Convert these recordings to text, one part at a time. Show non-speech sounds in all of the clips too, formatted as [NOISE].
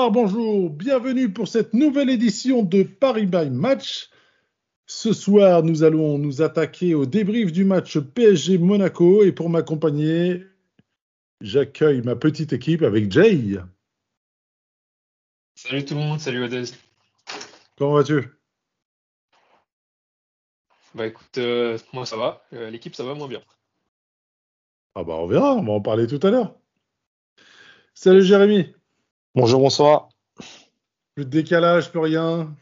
Bonsoir, bonjour, bienvenue pour cette nouvelle édition de Paris by Match. Ce soir, nous allons nous attaquer au débrief du match PSG Monaco et pour m'accompagner, j'accueille ma petite équipe avec Jay. Salut tout le monde, salut Odez. Comment vas-tu? Bah écoute, euh, moi ça va, Euh, l'équipe ça va moins bien. Ah bah on verra, on va en parler tout à l'heure. Salut Jérémy. Bonjour, bonsoir. Plus de décalage, plus rien.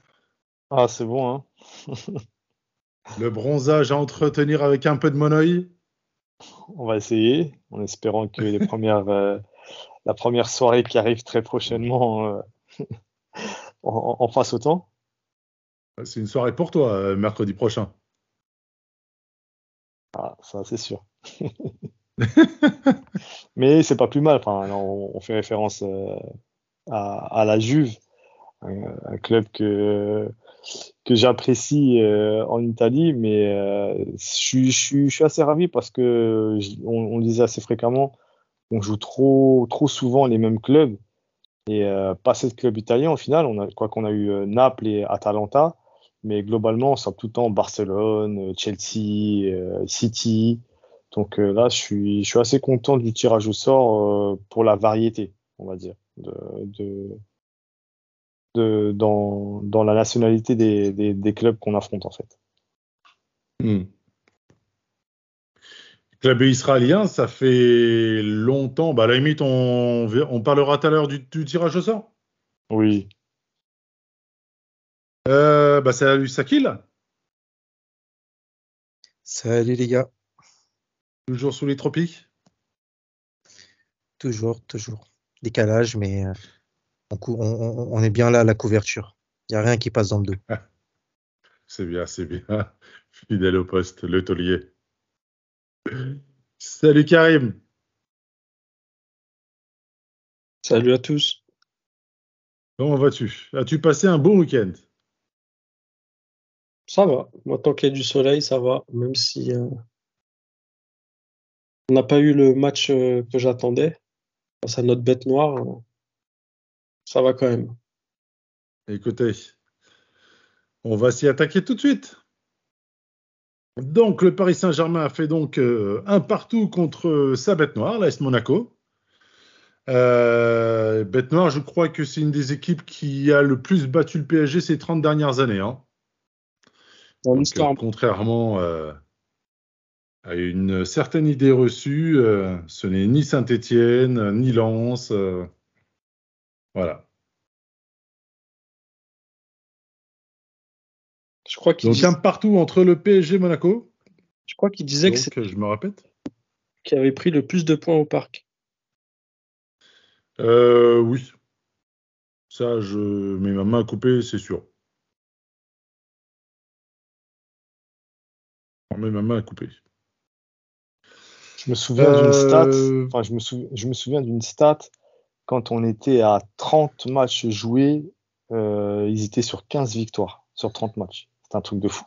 Ah, c'est bon, hein. Le bronzage à entretenir avec un peu de monoï. On va essayer, en espérant que les [LAUGHS] premières, euh, la première soirée qui arrive très prochainement euh, en, en fasse autant. C'est une soirée pour toi, euh, mercredi prochain. Ah, ça, c'est sûr. [LAUGHS] [LAUGHS] Mais c'est pas plus mal. Enfin, on, on fait référence euh, à, la Juve, un, club que, que j'apprécie euh, en Italie, mais euh, je, je, suis- assez ravi parce que on, le disait assez fréquemment, on joue trop, trop souvent les mêmes clubs et euh, pas ces clubs italiens au final. On quoi qu'on a eu Naples et Atalanta, mais globalement, on sort tout le temps Barcelone, Chelsea, City. Donc là, je suis, je suis assez content du tirage au sort pour la variété, on va dire, de, de, de, dans, dans la nationalité des, des, des clubs qu'on affronte en fait. Hmm. Club israélien, ça fait longtemps. Bah, à la limite, on, on parlera tout à l'heure du, du tirage au sort. Oui, Euh, bah, salut Sakil, Salut les gars, toujours sous les tropiques? toujours, toujours. Décalage, mais euh, on, cou- on- on- on est bien là à la couverture. Il n'y a rien qui passe dans le dos. [LAUGHS] C'est bien, c'est bien. [LAUGHS] Fidèle au poste, le taulier. Salut Karim, Salut à tous. comment vas-tu? As-tu passé un bon week-end? Ça va. Moi, tant qu'il y a du soleil, ça va. Même si euh, on n'a pas eu le match euh, que j'attendais face à notre bête noire, euh, ça va quand même. Écoutez, on va s'y attaquer tout de suite. Donc, le Paris Saint-Germain a fait donc euh, un partout contre sa bête noire, l'AS Monaco. Euh, bête noire, je crois que c'est une des équipes qui a le plus battu le PSG ces 30 dernières années. hein. Dans Donc, l'histoire, euh, contrairement euh, à une certaine idée reçue, euh, ce n'est ni Saint-Étienne, ni Lens. euh, voilà. je crois qu'il Donc, dis- un partout entre le PSG et Monaco. je crois qu'il disait que Donc, c'est je me répète. qui avait pris le plus de points au parc. Euh, oui. Ça, je mets ma main à couper, c'est sûr. Je mets ma main à couper. Je me souviens d'une stat, Euh, enfin, je me, sou- je me souviens d'une stat quand on était à 30 matchs joués, euh, ils étaient sur 15 victoires sur 30 matchs. C'est un truc de fou.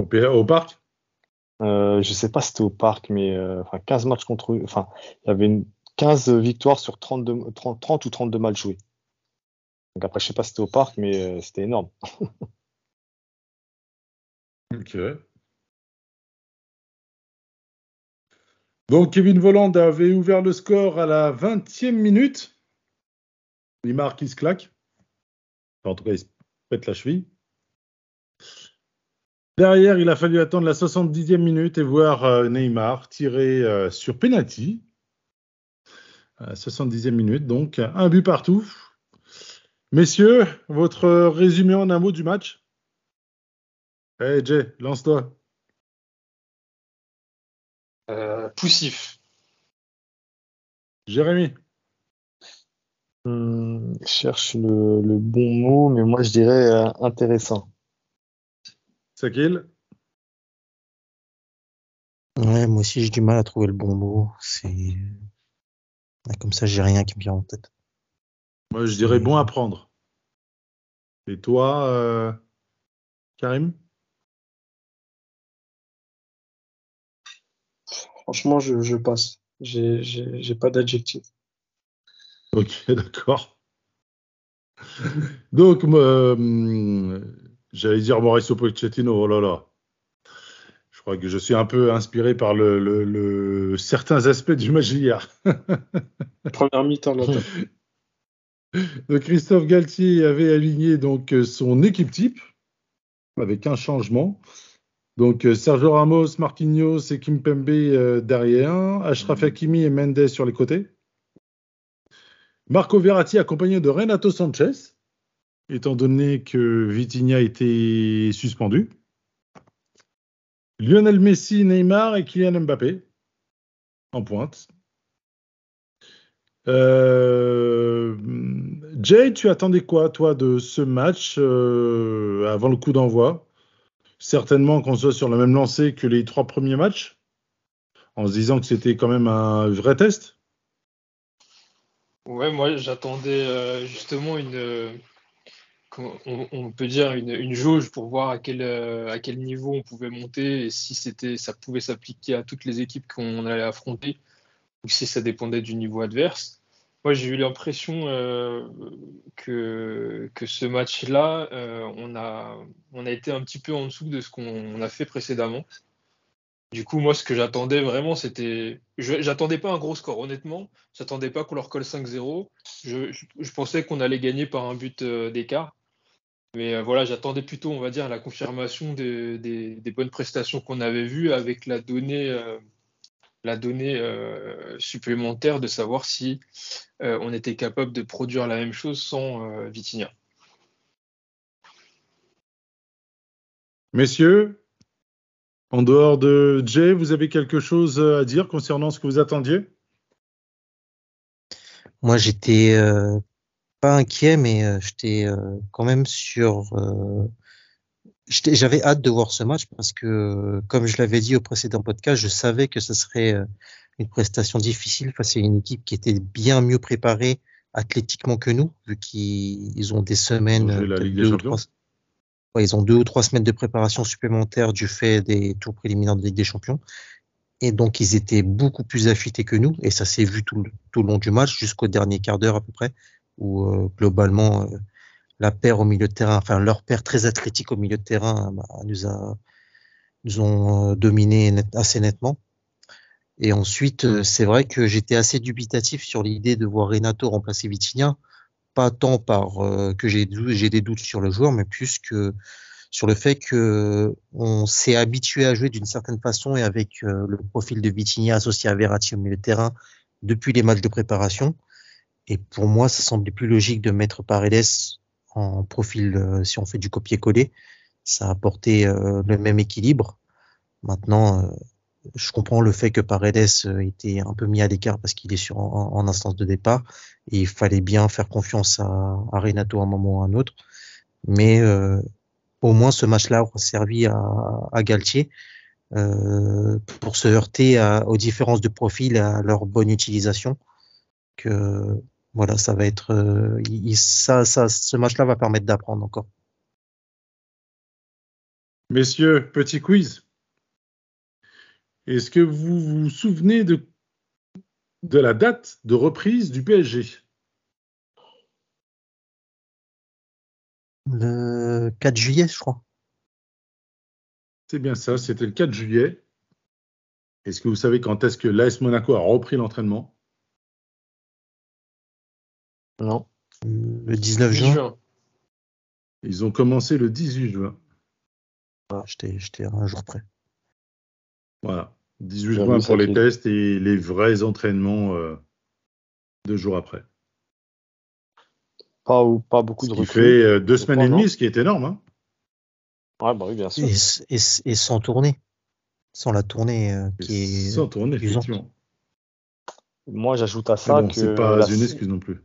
Au, parc? Euh, je sais pas si c'était au parc, mais euh, enfin 15 matchs contre eux. Enfin, il y avait une 15 victoires sur 32, 30, 30 ou 32 matchs joués. Donc après, je sais pas si c'était au parc, mais euh, c'était énorme. [LAUGHS] Ok. Donc, Kevin Voland avait ouvert le score à la 20e minute. Il marque, il se claque. En tout cas, il se pète la cheville. Derrière, il a fallu attendre la 70e minute et voir euh, Neymar tirer euh, sur penalty. À la 70e minute, donc un but partout. Messieurs, votre résumé en un mot du match? Hey Jay, lance-toi. Euh, poussif. Jérémy. Hum, je cherche le, le bon mot, mais moi je dirais euh, intéressant. Sakil. Ouais, moi aussi j'ai du mal à trouver le bon mot. C'est Ah, Comme ça, j'ai rien qui me vient en tête. Moi, je dirais bon à prendre. Et toi, euh, Karim? Franchement, je, je passe. J'ai, pas d'adjectif. Ok, [LAUGHS] d'accord. Donc, euh, j'allais dire Mauricio Pochettino, oh là là. Je crois que je suis un peu inspiré par le, le- le- certains aspects du match d'hier. [LAUGHS] Première mi-temps. [LAUGHS] Donc, Christophe Galtier avait aligné donc son équipe type avec un changement. Donc euh, Sergio Ramos, Marquinhos et Kimpembe euh, derrière, Achraf Hakimi et Mendes sur les côtés. Marco Verratti accompagné de Renato Sanchez, étant donné que Vitinha était suspendu. Lionel Messi, Neymar et Kylian Mbappé en pointe. Euh, Jay, tu attendais quoi, toi, de ce match euh, avant le coup d'envoi? Certainement qu'on soit sur la même lancée que les trois premiers matchs, en se disant que c'était quand même un vrai test. Ouais, moi j'attendais euh, justement une, euh, on, peut dire une, jauge pour voir à quel, euh, à quel niveau on pouvait monter et si ça pouvait s'appliquer à toutes les équipes qu'on allait affronter ou si ça dépendait du niveau adverse. Moi j'ai eu l'impression euh, que, que ce match-là, euh, on a, on a été un petit peu en dessous de ce qu'on a fait précédemment. Du coup, moi, ce que j'attendais vraiment, c'était. J'attendais pas un gros score, honnêtement. J'attendais pas qu'on leur colle 5-0. Je, je- pensais qu'on allait gagner par un but euh, d'écart. Mais voilà, j'attendais plutôt, on va dire, la confirmation des, des- bonnes prestations qu'on avait vues avec la donnée, la donnée euh, supplémentaire de savoir si euh, on était capable de produire la même chose sans euh, Vitinha. Messieurs, en dehors de Jay, vous avez quelque chose à dire concernant ce que vous attendiez? Moi, j'étais euh, pas inquiet, mais j'étais euh, quand même sur. Euh, J'avais hâte de voir ce match parce que, euh, comme je l'avais dit au précédent podcast, je savais que ce serait euh, une prestation difficile face à une équipe qui était bien mieux préparée athlétiquement que nous, vu qu'ils ils ont des semaines, Ils ont la Ligue des deux ou trois- Ouais, ils ont deux ou trois semaines de préparation supplémentaires du fait des tours préliminaires de Ligue des Champions. Et donc, ils étaient beaucoup plus affûtés que nous. Et ça s'est vu tout, le- tout le long du match, jusqu'au dernier quart d'heure à peu près, où euh, globalement, euh, la paire au milieu de terrain, enfin leur paire très athlétique au milieu de terrain, bah, nous a nous ont euh, dominé assez nettement. Et ensuite, euh, c'est vrai que j'étais assez dubitatif sur l'idée de voir Renato remplacer Vitinha, pas tant par euh, que j'ai des doutes sur le joueur, mais plus que sur le fait que on s'est habitué à jouer d'une certaine façon et avec euh, le profil de Vitinha associé à Verratti au milieu de terrain depuis les matchs de préparation. Et pour moi, ça semblait plus logique de mettre Paredes en profil euh, si on fait du copier-coller. Ça a apporté euh, le même équilibre. Maintenant, euh, je comprends le fait que Paredes était un peu mis à l'écart parce qu'il est sur en, instance de départ et il fallait bien faire confiance à, à Renato à un moment ou à un autre. Mais au moins ce match-là aura servi à, à Galtier pour se heurter aux différences de profil à leur bonne utilisation. Voilà, ça va être euh, il- il- ça, ça, ce match-là va permettre d'apprendre encore. Messieurs, petit quiz. Est-ce que vous vous souvenez de, de la date de reprise du PSG Le 4 juillet, je crois. C'est bien ça, c'était le 4 juillet. Est-ce que vous savez quand est-ce que l'AS Monaco a repris l'entraînement? Non. Le 19 10 juin. juin. Ils ont commencé le 18 juin. Voilà, J'étais un jour près. Voilà. 18 J'avais juin pour les tests et les vrais entraînements euh, deux jours après. Pas, ou, pas beaucoup Ce de qui recrues. fait euh, deux semaines et demie, ce qui est énorme. hein. Ouais, bah oui, bien sûr. Et, et, et sans tournée. Sans la tournée euh, qui est. Sans tourner, effectivement. Moi, j'ajoute à ça bon, que c'est pas la- une excuse non plus.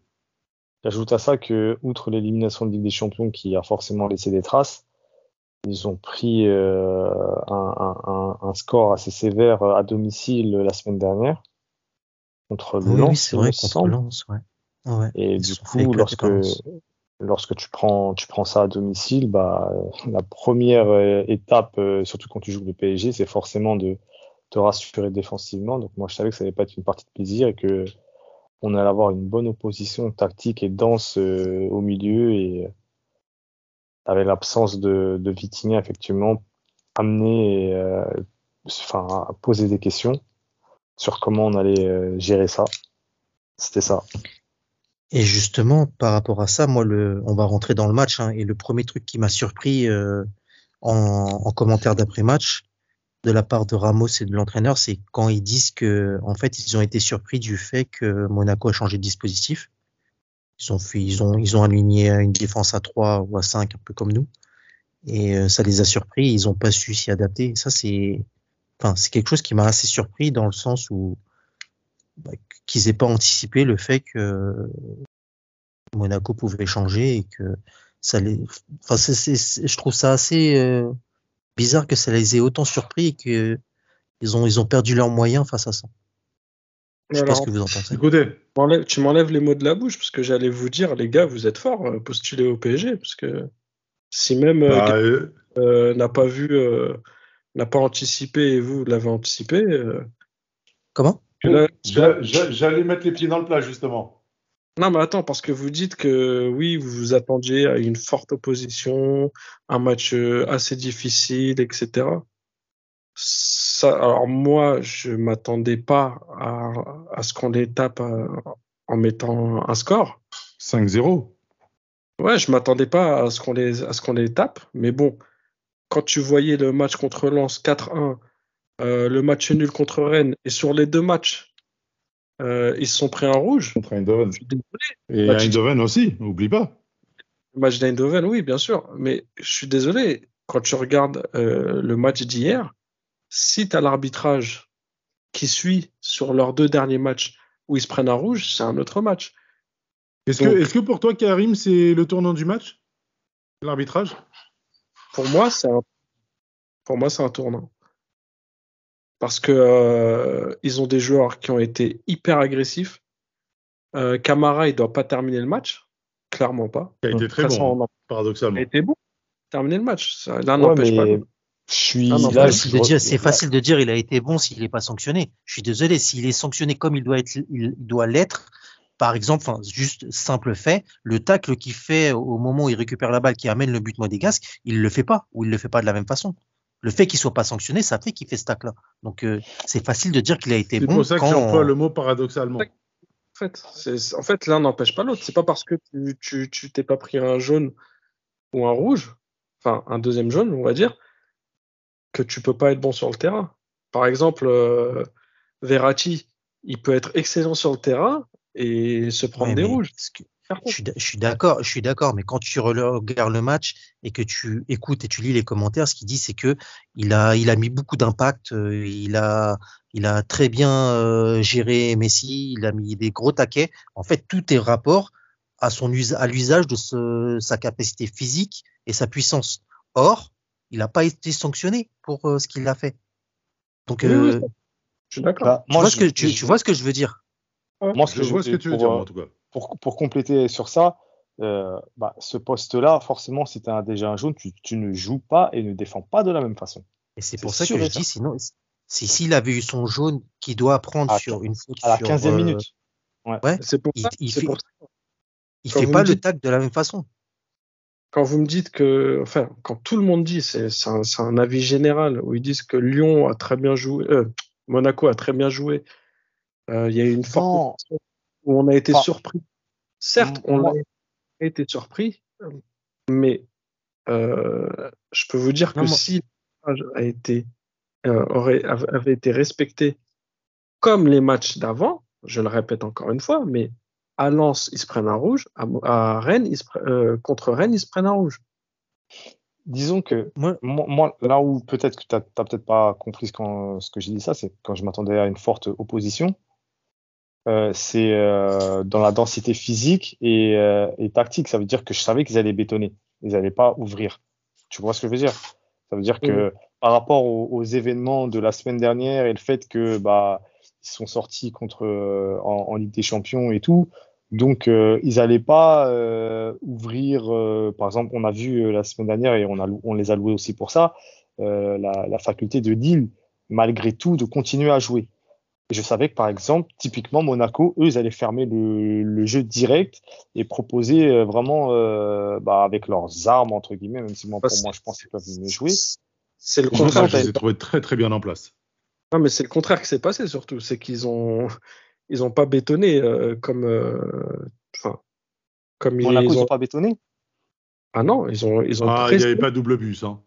J'ajoute à ça que, outre l'élimination de Ligue des Champions qui a forcément laissé des traces, ils ont pris euh, un, un- un- un score assez sévère à domicile la semaine dernière. contre le Oui, Lens, oui, c'est vrai, contre. Lens, ouais. Ouais. Et Ils du coup, lorsque, lorsque tu prends, tu prends ça à domicile, bah, la première euh, étape, euh, surtout quand tu joues le PSG, c'est forcément de te rassurer défensivement. Donc moi, je savais que ça allait pas être une partie de plaisir et que on allait avoir une bonne opposition tactique et dense euh, au milieu et euh, avec l'absence de, de Vitinha, effectivement, amener, euh, enfin, à poser des questions sur comment on allait euh, gérer ça. C'était ça. Et justement, par rapport à ça, moi, le, on va rentrer dans le match, hein, et le premier truc qui m'a surpris euh, en, en commentaire d'après-match de la part de Ramos et de l'entraîneur, c'est quand ils disent que, en fait, ils ont été surpris du fait que Monaco a changé de dispositif. Ils ont ils ont, ils ont aligné une défense à 3 ou à 5, un peu comme nous. Et euh, ça les a surpris, ils ont pas su s'y adapter. Ça, c'est, enfin, quelque chose qui m'a assez surpris dans le sens où bah, qu'ils aient pas anticipé le fait que Monaco pouvait changer et que ça les, enfin, c'est- je trouve ça assez euh, bizarre que ça les ait autant surpris et que ils ont, ils ont perdu leurs moyens face à ça. Je sais pas ce que vous en pensez. Écoutez, tu m'enlèves- les mots de la bouche parce que j'allais vous dire, les gars, vous êtes forts, euh, postulez au PSG parce que si même euh, bah, euh, euh, n'a pas vu, euh, n'a pas anticipé et vous l'avez anticipé, euh, Comment? j'allais mettre les pieds dans le plat, justement. Non, mais attends, parce que vous dites que oui, vous vous attendiez à une forte opposition, un match euh, assez difficile, etc. Ça, alors moi, je m'attendais pas à, à ce qu'on les tape euh, en mettant un score. 5-0. Ouais, je m'attendais pas à ce qu'on les, à ce qu'on les tape, mais bon, quand tu voyais le match contre Lens 4-1, euh, le match nul contre Rennes, et sur les deux matchs, euh, ils se sont pris un rouge. Contre Eindhoven. Et Bah, tu- Eindhoven aussi, oublie pas. Le match d'Eindhoven, oui, bien sûr. Mais je suis désolé, quand tu regardes euh, le match d'hier, si tu as l'arbitrage qui suit sur leurs deux derniers matchs où ils se prennent un rouge, c'est un autre match. Est-ce Donc- que, est que pour toi, Karim, c'est le tournant du match? L'arbitrage? Pour moi, c'est un, pour moi, c'est un tournant. Parce que euh, ils ont des joueurs qui ont été hyper agressifs. Euh, Camara, il doit pas terminer le match, clairement pas. Qui a été très façon, bon, on en- paradoxalement. Il a été bon, terminer le match. Ça- L'un Ouais, n'empêche pas mais je suis Ah non, là. C'est facile je- de dire, c'est facile de dire il a été bon s'il n'est pas sanctionné. Je suis désolé, s'il est sanctionné comme il doit être, il il doit l'être. Par exemple, enfin, juste simple fait, le tacle qu'il fait au moment où il récupère la balle qui amène le but modégasque, il le fait pas ou il le fait pas de la même façon. Le fait qu'il soit pas sanctionné, ça fait qu'il fait ce tacle-là. Donc euh, c'est facile de dire qu'il a été C'est bon pour ça que j'emploie le mot paradoxalement. En fait, c'est- en fait l'un n'empêche pas l'autre. C'est pas parce que tu tu tu t'es pas pris un jaune ou un rouge, enfin un deuxième jaune, on va dire, que tu peux pas être bon sur le terrain. Par exemple, euh, Verratti, il peut être excellent sur le terrain et se prendre Ouais, des mais rouges. que- Je suis, je d'accord, je suis d'accord, mais quand tu regardes le match et que tu écoutes et tu lis les commentaires, ce qu'il dit, c'est que il a, il a mis beaucoup d'impact, euh, il a, il a très bien euh, géré Messi, il a mis des gros taquets. En fait, tout est rapport à son à l'usage de ce- sa capacité physique et sa puissance. Or, il n'a pas été sanctionné pour euh, ce qu'il a fait. Donc, Oui, oui, euh, Je suis d'accord. Bah, tu, vois je- ce que, tu, je- tu vois ce que je veux dire? Moi, ce Je que vois ce que tu veux dire, euh, moi, en tout cas. Pour, pour compléter sur ça, euh, bah, ce poste-là, forcément, si tu as déjà un jaune, tu, tu ne joues pas et ne défends pas de la même façon. Et c'est pour ça que je dis, sinon, si s'il avait eu son jaune qu'il doit prendre À- sur une faute À la sur, 15e euh, minute. ouais, C'est pour il- ça. il c'est fait- pour ça. il fait pas me le tac de la même façon. quand vous me dites que, enfin, quand tout le monde dit, c'est un, avis général, où ils disent que Lyon a très bien joué, euh, Monaco a très bien joué, euh, il y a eu une forte où on a été surpris. Certes, on a été surpris, mais euh, je peux vous dire que moi- si a été, euh, aurait, avait été respecté comme les matchs d'avant, je le répète encore une fois, mais à Lens, ils se prennent un rouge, à, Rennes, ils se pre- euh, contre Rennes, ils se prennent un rouge. Disons que Moi, moi, moi, là où peut-être que tu n'as peut-être pas compris ce, quand- ce que j'ai dit ça, c'est quand je m'attendais à une forte opposition. Euh, c'est euh, dans la densité physique et, euh, et tactique. Ça veut dire que je savais qu'ils allaient bétonner. Ils n'allaient pas ouvrir. Tu vois ce que je veux dire? Ça veut dire que par rapport aux, aux événements de la semaine dernière et le fait que bah ils sont sortis contre euh, en, en Ligue des Champions et tout. Donc, euh, ils n'allaient pas euh, ouvrir, euh, par exemple, on a vu la semaine dernière et on, a, on les a loués aussi pour ça, euh, la, la faculté de Lille, malgré tout, de continuer à jouer. Et je savais que, par exemple, typiquement, Monaco, eux, ils allaient fermer le, le jeu direct et proposer euh, vraiment, euh, bah, avec leurs armes, entre guillemets, même si moi, pour moi, je pense qu'ils peuvent mieux jouer. C'est le contraire. je les ai trouvés très très bien en place. Non, mais c'est le contraire qui s'est passé surtout. C'est qu'ils ont, ils ont pas bétonné euh, comme, euh, enfin, comme ils, ils ont. n'ont pas bétonné? Ah non, ils ont, ils ont Ah, il n'y avait pas double bus. Hein.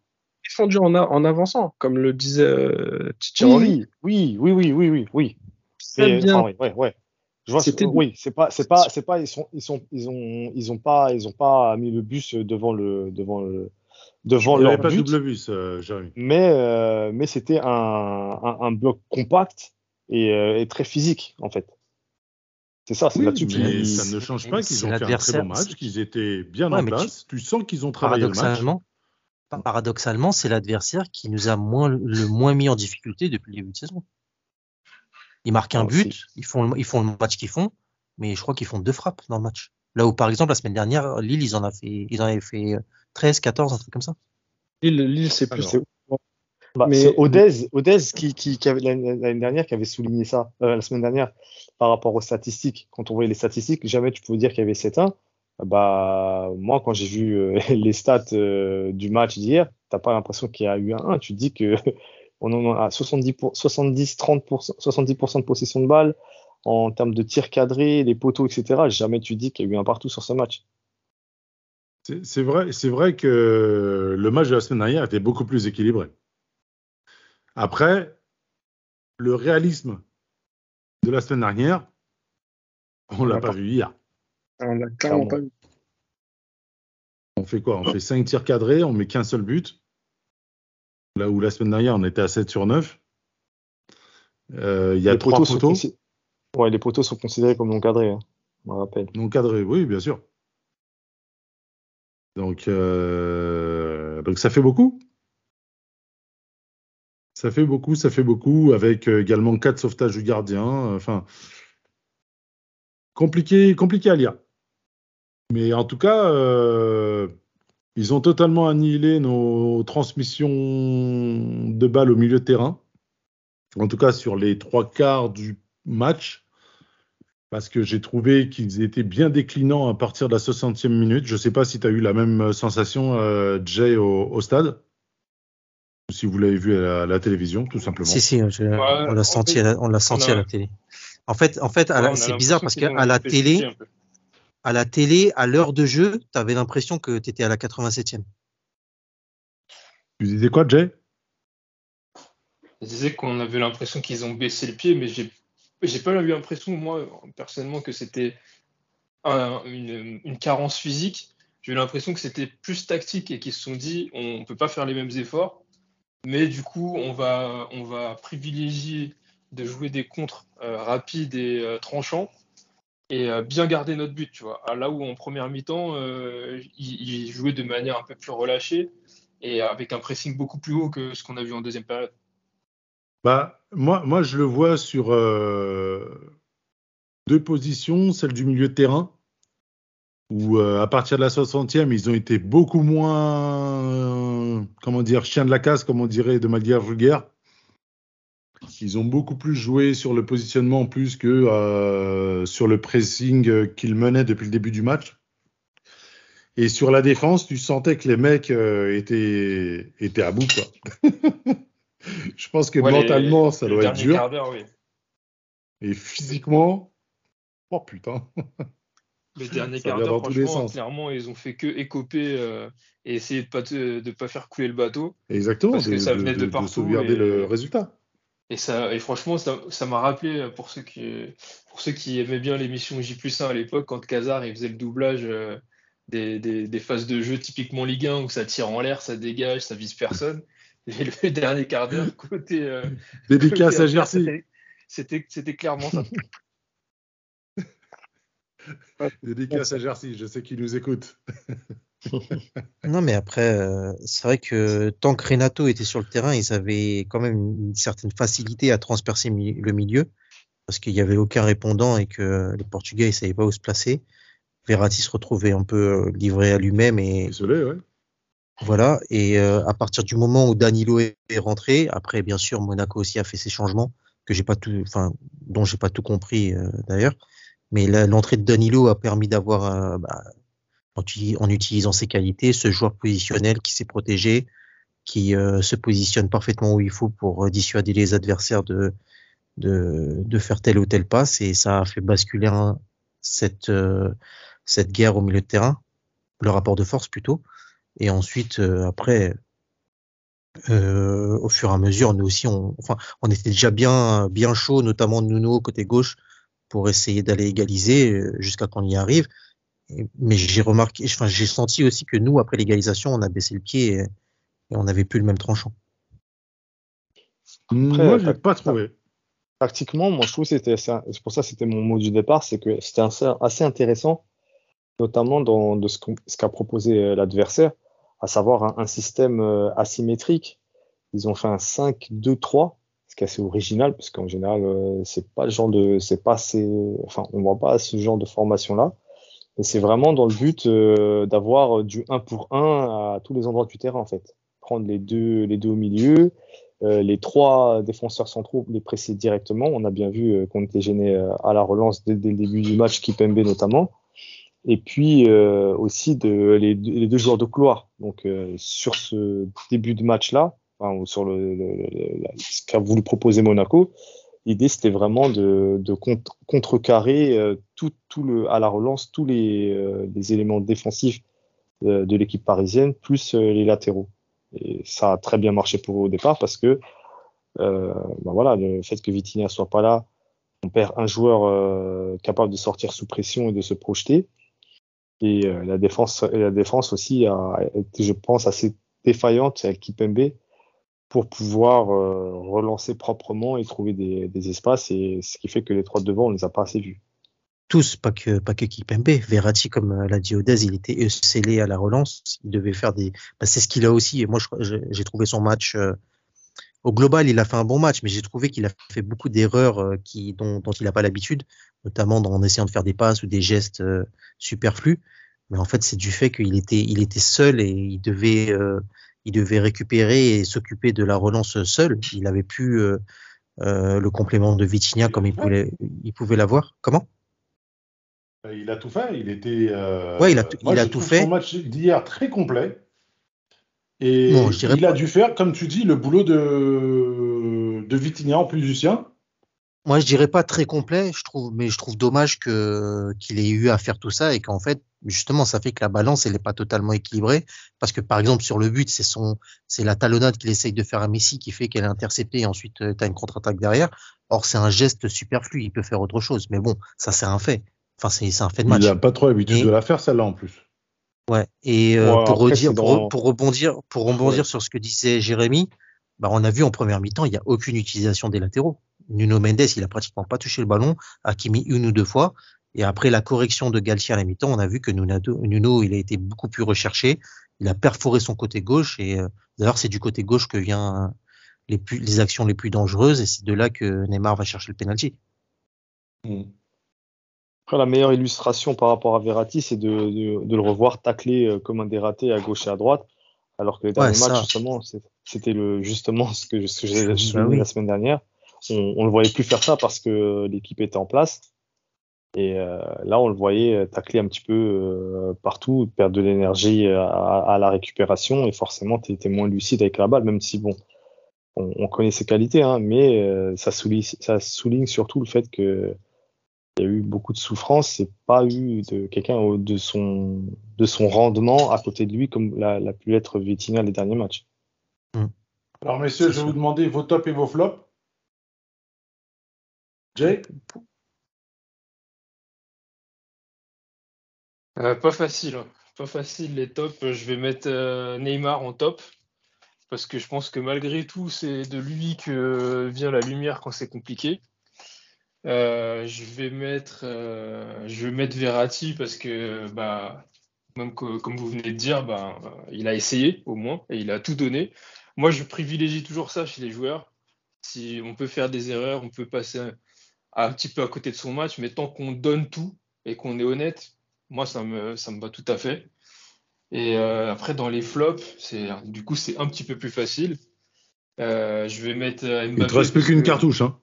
Défendu en, a- en avançant, comme le disait euh, Titi Henry. Oui, oui, oui, oui, oui, oui, Mais, bien. enfin, ouais, ouais. Je vois, C'était- oui, c'est pas, c'est pas, c'est pas, ils sont, ils sont, ils ont, ils ont pas, ils ont pas mis le bus devant le, devant le, devant Il n'y avait leur pas but. double bus, euh, Jérémy. mais euh, mais c'était un, un, un bloc compact et, euh, et très physique en fait. C'est ça, c'est Oui, là-dessus mais ça ne change pas qu'ils c'est ont fait un très bon match, qu'ils étaient bien Ouais, en mais tu- place. Tu... sens qu'ils ont travaillé le match. Paradoxalement, paradoxalement, c'est l'adversaire qui nous a moins, le moins mis en difficulté depuis le début de saison. Ils marquent un Ah, but, ils font, le, ils font le match qu'ils font, mais je crois qu'ils font deux frappes dans le match. Là où, par exemple, la semaine dernière, Lille, ils en, a fait, ils en avaient fait euh, 13, 14, un truc comme ça. Lille, Lille, c'est plus. Bah, Mais- Odez, Odez qui, qui, qui avait l'année l'année dernière qui avait souligné ça euh, la semaine dernière par rapport aux statistiques. Quand on voyait les statistiques, jamais tu pouvais dire qu'il y avait 7-1. Bah moi, quand j'ai vu euh, [LAUGHS] les stats euh, du match d'hier, t'as pas l'impression qu'il y a eu un 1. Tu dis que [LAUGHS] on en a 70 pour, 70 30 70% de possession de balle en termes de tirs cadrés, les poteaux, etc. Jamais tu dis qu'il y a eu un partout sur ce match. C'est c'est vrai, c'est vrai que le match de la semaine dernière était beaucoup plus équilibré. Après, le réalisme de la semaine dernière, on l'a pas vu hier. On l'a Clairement. clairement pas vu. On fait quoi? On fait 5 tirs cadrés, on met qu'un seul but. Là où la semaine dernière, on était à 7 sur 9. Euh, Il y a les trois poteaux, sont ouais, les poteaux sont considérés comme non cadrés, hein, je me rappelle. non cadrés, oui, bien sûr. Donc, euh, donc ça fait beaucoup. Ça fait beaucoup, ça fait beaucoup, avec euh, également quatre sauvetages du gardien. Enfin, compliqué, compliqué à lire. Mais en tout cas, euh, ils ont totalement annihilé nos transmissions de balles au milieu de terrain. En tout cas, sur les trois quarts du match. Parce que j'ai trouvé qu'ils étaient bien déclinants à partir de la 60e minute. Je ne sais pas si tu as eu la même sensation, euh, Jay, au, au stade. Ou si vous l'avez vu à la, à la télévision, tout simplement. Si, si, je- on l'a en senti, fait, à la, on l'a senti a- à la télé. En fait, en fait, Ouais, c'est bizarre parce qu'à la télé, chier un peu. À la télé, à l'heure de jeu, tu avais l'impression que tu étais à la 87e. Tu disais quoi, Jay? Je disais qu'on avait l'impression qu'ils ont baissé le pied, mais j'ai j'ai pas eu l'impression, moi, personnellement, que c'était un- une, une carence physique. J'ai eu l'impression que c'était plus tactique et qu'ils se sont dit on peut pas faire les mêmes efforts, mais du coup, on va, on va privilégier de jouer des contres euh, rapides et euh, tranchants et euh, bien garder notre but, tu vois. Là où en première mi-temps, euh, ils, jouaient de manière un peu plus relâchée et avec un pressing beaucoup plus haut que ce qu'on a vu en deuxième période. Bah, moi, moi, je le vois sur euh, deux positions, celle du milieu de terrain, où à partir de la 60e, ils ont été beaucoup moins, comment dire, chien de la casse, comme on dirait de manière vulgaire. Ils ont beaucoup plus joué sur le positionnement plus que euh, sur le pressing euh, qu'ils menaient depuis le début du match. Et sur la défense, tu sentais que les mecs euh, étaient, étaient à bout, quoi. [LAUGHS] Je pense que Ouais, les- mentalement, ça doit être dur. oui. Et physiquement, oh putain. Le [LAUGHS] dernier quart d'heure, franchement, clairement, ils ont fait que écoper euh, et essayer de pas te- de pas faire couler le bateau. Exactement, Parce que de, ça venait de de- de partout sauvegarder et- le résultat. Et ça, et franchement, ça, m'a rappelé euh, pour ceux qui, pour ceux qui aimaient bien l'émission J 1 à l'époque, quand Kazar il faisait le doublage euh, des, des, des phases de jeu typiquement Ligue 1 où ça tire en l'air, ça dégage, ça vise personne. Et le [LAUGHS] dernier quart d'heure, côté, euh, [LAUGHS] Dédicace côté à Jersey. c'était- C'était, c'était clairement ça. [LAUGHS] Dédicace à Jersey, je sais qu'il nous écoute. Non, mais après, euh, c'est vrai que tant que Renato était sur le terrain, ils avaient quand même une certaine facilité à transpercer mi- le milieu. parce qu'il n'y avait aucun répondant et que les Portugais ne savaient pas où se placer. Verratti se retrouvait un peu euh, livré à lui-même et Désolé, ouais. voilà. Et euh, à partir du moment où Danilo est rentré, après bien sûr Monaco aussi a fait ses changements que j'ai pas tout, enfin dont j'ai pas tout compris euh, d'ailleurs. Mais l'entrée de Danilo a permis d'avoir, euh, bah, en, uti- en utilisant ses qualités, ce joueur positionnel qui s'est protégé, qui euh, se positionne parfaitement où il faut pour euh, dissuader les adversaires de, de, faire telle ou telle passe. Et ça a fait basculer cette, euh, cette guerre au milieu de terrain, le rapport de force plutôt. Et ensuite, après, au fur et à mesure, nous aussi, on, enfin, on était déjà bien, bien chaud, notamment Nuno côté gauche, pour essayer d'aller égaliser jusqu'à qu'on y arrive. Mais j'ai remarqué, enfin, j'ai senti aussi que nous, après l'égalisation, on a baissé le pied et, et on n'avait plus le même tranchant. Moi, je l'ai pas trouvé. Tactiquement, moi je trouve que c'était assez- c'est pour ça que c'était mon mot du départ, c'est que c'était assez, assez intéressant, notamment dans de ce qu'on- ce qu'a proposé euh, l'adversaire, à savoir un, un système euh, asymétrique. Ils ont fait un 5-2-3, ce qui est assez original, parce qu'en général, euh, c'est pas le genre de, c'est pas assez, enfin, on voit pas ce genre de formation-là. C'est vraiment dans le but euh, d'avoir du 1 pour 1 à tous les endroits du terrain, en fait. Prendre les deux, les deux au milieu, euh, les trois défenseurs centraux les presser directement. On a bien vu euh, qu'on était gêné euh, à la relance dès, le début du match, Kipembe notamment. Et puis euh, aussi les, deux- joueurs de couloir. Donc euh, sur ce début de match-là, enfin, sur le, le- le- ce qu'a voulu proposer Monaco, l'idée c'était vraiment de, de contre- contrecarrer euh, à la relance tous les, euh, éléments défensifs euh, de l'équipe parisienne, plus les latéraux. Et ça a très bien marché pour eux au départ parce que ben voilà, le fait que Vitinha soit pas là, on perd un joueur capable de sortir sous pression et de se projeter. Et la défense, et la défense aussi a été, je pense, assez défaillante avec Kipembe pour pouvoir euh, relancer proprement et trouver des, espaces. Et ce qui fait que les trois de devant, on les a pas assez vus. Tous, pas que, pas que Kipembe. Verratti, comme euh, l'a dit Odez, il était scellé à la relance. Il devait faire des, bah, c'est ce qu'il a aussi. Et moi, j'ai trouvé son match, euh, au global, il a fait un bon match, mais j'ai trouvé qu'il a fait beaucoup d'erreurs dont, dont il n'a pas l'habitude, notamment en essayant de faire des passes ou des gestes superflus. Mais en fait, c'est du fait qu'il était, il était seul et il devait, il devait récupérer et s'occuper de la relance seul. Il avait plus euh, euh, le complément de Vitinha comme il pouvait, il pouvait l'avoir. Comment? Euh, Il a tout fait. Il était. euh, Ouais, il a moi, il a tout fait. Son match d'hier très complet. Et Bon, je il a dû faire, comme tu dis, le boulot de, de Vitinha en plus du sien. Moi, je dirais pas très complet, je trouve, mais je trouve dommage que qu'il ait eu à faire tout ça et qu'en fait, justement, ça fait que la balance, elle est pas totalement équilibrée parce que par exemple sur le but, c'est son, c'est la talonnade qu'il essaye de faire à Messi qui fait qu'elle est interceptée et ensuite tu as une contre-attaque derrière. Or, c'est un geste superflu, il peut faire autre chose, mais bon, ça c'est un fait. Enfin, c'est un fait de match. Il n'a pas trop l'habitude de la faire, celle-là en plus. Ouais. Et euh, Ouais, pour après, redire, c'est pour, dans- pour rebondir, pour rebondir Ouais. sur ce que disait Jérémy, bah on a vu en première mi-temps, il n'y a aucune utilisation des latéraux. Nuno Mendes, il a pratiquement pas touché le ballon, Hakimi une ou deux fois. Et après la correction de Galtier à la mi-temps, on a vu que Nuno, il a été beaucoup plus recherché. Il a perforé son côté gauche et euh, d'ailleurs c'est du côté gauche que vient les plus, les actions les plus dangereuses et c'est de là que Neymar va chercher le penalty. Après, la meilleure illustration par rapport à Verratti, c'est de, de, de le revoir tacler euh, comme un dératé à gauche et à droite, alors que les derniers ça. matchs, justement, c'était justement ce que, ce que j'ai Bah souligné oui. la semaine dernière. On, on le voyait plus faire ça parce que l'équipe était en place. Et euh, là, on le voyait tacler un petit peu euh, partout, perdre de l'énergie à, à la récupération, et forcément, tu étais moins lucide avec la balle, même si, bon, on, on connaît ses qualités, hein, mais euh, ça, souligne, ça souligne surtout le fait que il y a eu beaucoup de souffrance. Et pas eu de quelqu'un de son, de son rendement à côté de lui comme l'a, l'a pu être Vitinha les derniers matchs. Alors, messieurs, je vais vous demander vos tops et vos flops. Jay? Euh, pas facile, hein. pas facile les tops. Je vais mettre euh, Neymar en top parce que je pense que malgré tout, c'est de lui que vient la lumière quand c'est compliqué. Euh, je vais mettre, je vais mettre Verratti parce que, bah, même comme vous venez de dire, bah, il a essayé au moins et il a tout donné. Moi, je privilégie toujours ça chez les joueurs. Si on peut faire des erreurs, on peut passer un petit peu à côté de son match, mais tant qu'on donne tout et qu'on est honnête, moi, ça me, ça me va tout à fait. Et euh, après, dans les flops, c'est, du coup, c'est un petit peu plus facile. Euh, je vais mettre euh, Mbappé. Il te reste plus qu'une que- cartouche. Hein.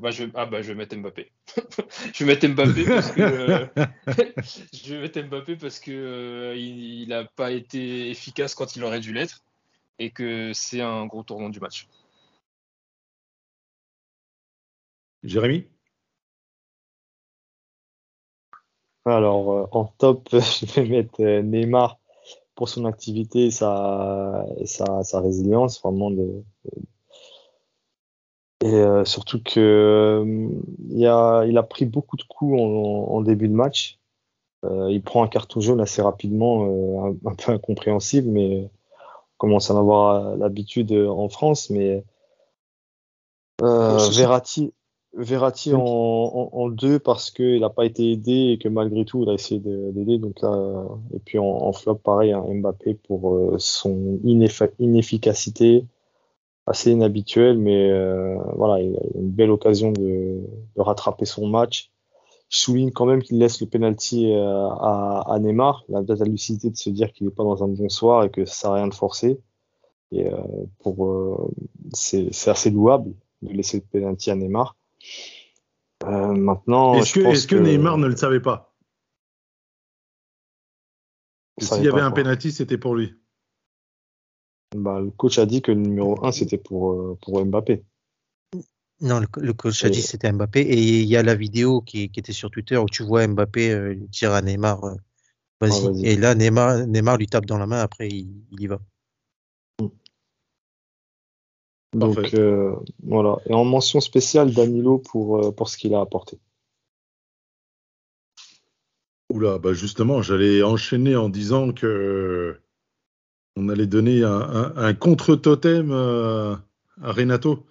Bah, je, ah bah je vais mettre Mbappé. [LAUGHS] je vais mettre Mbappé parce que [LAUGHS] je vais mettre Mbappé parce que il n'a pas été efficace quand il aurait dû l'être et que c'est un gros tournant du match. Jérémy? Alors, euh, en top, [LAUGHS] je vais mettre euh, Neymar pour son activité et sa, et sa, sa résilience, vraiment. De, et euh, surtout que euh, il, a, il a pris beaucoup de coups en, en début de match. Euh, il prend un carton jaune assez rapidement, un, un peu incompréhensible, mais on commence à en avoir l'habitude en France. Mais. Verratti, Verratti en, en, en deux parce qu'il n'a pas été aidé et que malgré tout il a essayé de- d'aider. Donc là, euh, et puis en, en flop pareil, hein, Mbappé pour euh, son inefficacité assez inhabituelle, mais euh, voilà, il a une belle occasion de, de rattraper son match. Je souligne quand même qu'il laisse le penalty euh, à, à Neymar. Il a peut-être la lucidité de se dire qu'il n'est pas dans un bon soir et que ça sert à rien de forcer. Et pour euh, c'est c'est assez louable de laisser le penalty à Neymar. Euh, maintenant, Est-ce que, Neymar ne le savait pas? Il S'il y avait pas, un penalty, c'était pour lui. Bah, le coach a dit que le numéro 1 c'était pour, euh, pour Mbappé. Non, le, co- le coach a dit que c'était Mbappé. Et il y a la vidéo qui, qui était sur Twitter où tu vois Mbappé euh, dire à Neymar, euh, vas-y. Et là, Neymar, Neymar lui tape dans la main, après, il, il y va. Donc euh, voilà. Et en mention spéciale, Danilo pour, euh, pour ce qu'il a apporté. Oula, bah justement, j'allais enchaîner en disant que on allait donner un, un- un contre-totem euh, à Renato.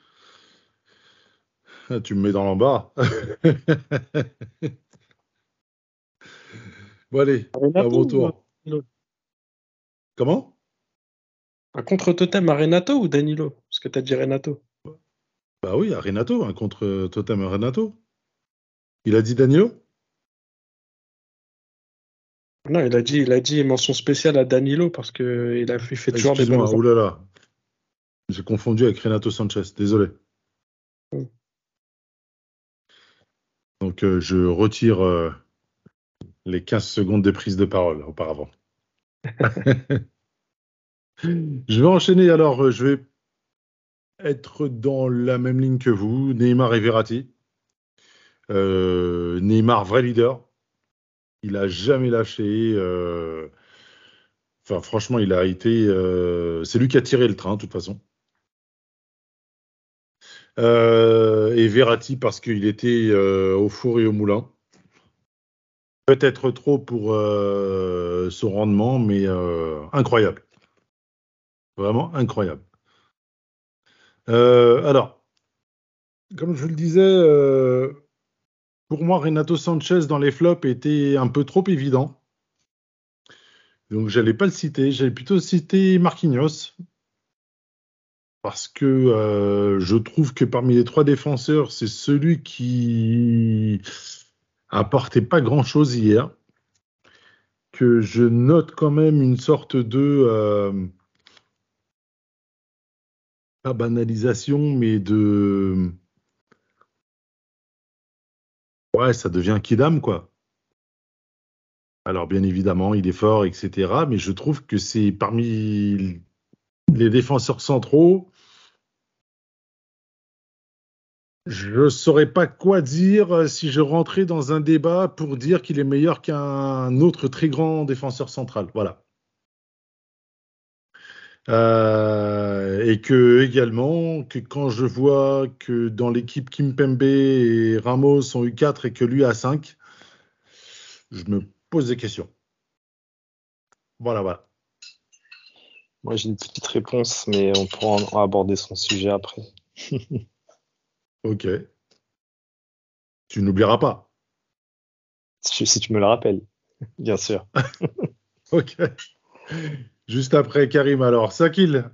Ah, tu me mets dans l'embarras. [LAUGHS] bon, allez, à Renato ou tour. Danilo? Comment? Un contre-totem à Renato ou Danilo? Parce que tu as dit Renato. Bah oui, à Renato, un contre-totem à Renato. Il a dit Danilo? Non, il a dit, il a dit mention spéciale à Danilo parce que il a il fait toujours des bonnes Excuse-moi, oulala. J'ai confondu avec Renato Sanchez, désolé. Mm. Donc euh, je retire euh, les 15 secondes de prise de parole auparavant. [LAUGHS] [LAUGHS] je vais enchaîner alors, euh, je vais être dans la même ligne que vous, Neymar et Verratti. Euh, Neymar, vrai leader. Il a jamais lâché. euh, Enfin, franchement, il a été. euh, C'est lui qui a tiré le train, de toute façon. Et Verratti parce qu'il était au four et au moulin. Peut-être trop pour son rendement, mais incroyable. Vraiment incroyable. Euh, alors, comme je vous le disais, euh, pour moi, Renato Sanchez dans les flops était un peu trop évident. Donc, j'allais pas le citer. J'allais plutôt citer Marquinhos. Parce que euh, je trouve que parmi les trois défenseurs, c'est celui qui apportait pas grand-chose hier. Que je note quand même une sorte de pas banalisation, mais de ouais, ça devient Kidam quoi. Alors bien évidemment, il est fort, etc. Mais je trouve que c'est parmi les défenseurs centraux. Je ne saurais pas quoi dire si je rentrais dans un débat pour dire qu'il est meilleur qu'un autre très grand défenseur central. Voilà. Euh, et que également, que quand je vois que dans l'équipe Kimpembe et Ramos ont eu 4 et que lui a 5, je me pose des questions. Voilà, voilà. Moi, j'ai une petite réponse, mais on pourra en- aborder son sujet après. [LAUGHS] Ok. Tu n'oublieras pas. Si, si tu me le rappelles, bien sûr. [LAUGHS] Ok. Juste après Karim, alors, Sakil.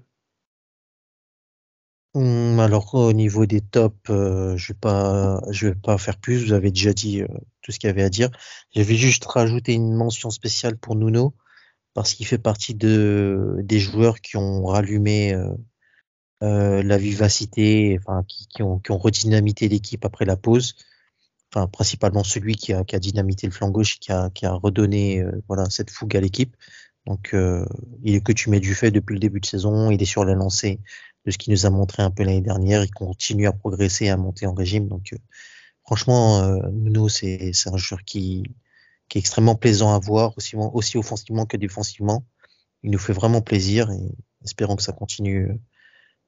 Hum, alors au niveau des tops, euh, je vais pas, je vais pas faire plus. Vous avez déjà dit euh, tout ce qu'il y avait à dire. J'avais juste rajouté une mention spéciale pour Nuno parce qu'il fait partie de des joueurs qui ont rallumé euh, la vivacité, enfin qui, ont qui ont redynamité l'équipe après la pause. Enfin principalement celui qui a qui a dynamité le flanc gauche, qui a qui a redonné voilà cette fougue à l'équipe. Donc euh, il est que tu mets du fait depuis le début de saison. Il est sur la lancée de ce qu'il nous a montré un peu l'année dernière. Il continue à progresser, à monter en régime. Donc, euh, franchement, euh, c'est un joueur qui, qui est extrêmement plaisant à voir, aussi, offensivement que défensivement. Il nous fait vraiment plaisir et espérons que ça continue euh,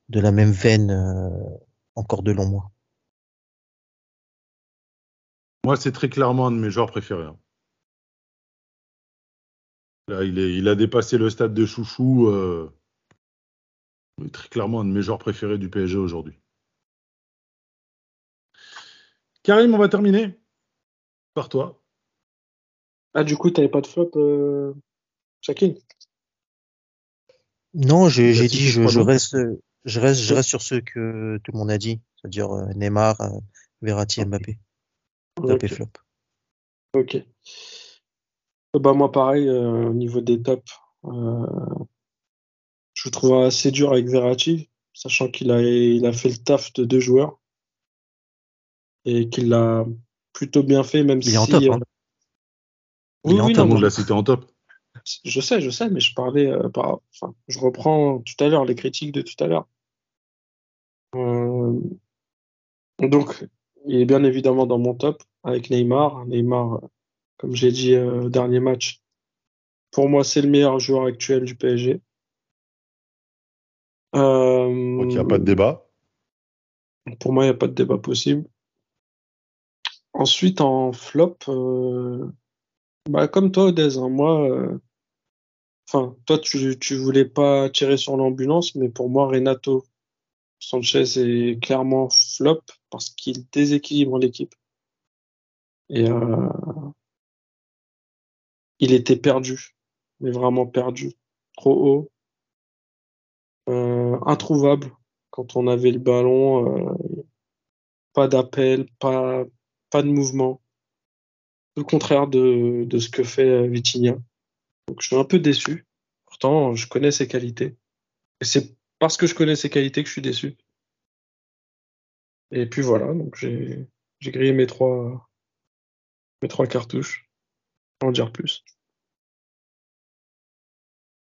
de la même veine euh, encore de longs mois. Moi, c'est très clairement un de mes joueurs préférés. hein. Là, il, est, il a dépassé le stade de chouchou. euh, très clairement un de mes joueurs préférés du PSG aujourd'hui. Karim, on va terminer par toi. Ah, du coup, t'avais pas de flop, euh... Shaquille? Non, j'ai Bah, si dit, je, reste, je reste, je reste sur ceux que tout le monde a dit, c'est-à-dire euh, Neymar, euh, Verratti. Mbappé. Et flop. Ok. Euh, Bah, moi, pareil, euh, au niveau des tops, euh, je trouve assez dur avec Verratti, sachant qu'il a, il a fait le taf de deux joueurs et qu'il l'a plutôt bien fait, même Il est en si. top, hein. Oui, Il est en oui, Tout non, le monde mais l'a cité en top. je sais, je sais, mais je parlais euh, par, enfin, je reprends tout à l'heure les critiques de tout à l'heure. Euh, donc, il est bien évidemment dans mon top avec Neymar. Neymar, euh, comme j'ai dit euh, au dernier match, pour moi, c'est le meilleur joueur actuel du PSG. Euh, Donc, il n'y a pas de débat. Pour moi, il n'y a pas de débat possible. Ensuite, en flop, euh, bah, comme toi, Odez, hein, moi, euh, enfin, toi, tu, tu voulais pas tirer sur l'ambulance, mais pour moi, Renato Sanchez est clairement flop parce qu'il déséquilibre l'équipe. Et euh, il était perdu, mais vraiment perdu, trop haut, euh, introuvable quand on avait le ballon, euh, pas d'appel, pas, pas de mouvement. Le contraire de, ce que fait euh, Vitinha. Donc je suis un peu déçu. Pourtant, je connais ses qualités. Et c'est parce que je connais ses qualités que je suis déçu. Et puis voilà, donc j'ai j'ai grillé mes trois mes trois cartouches. En dire plus.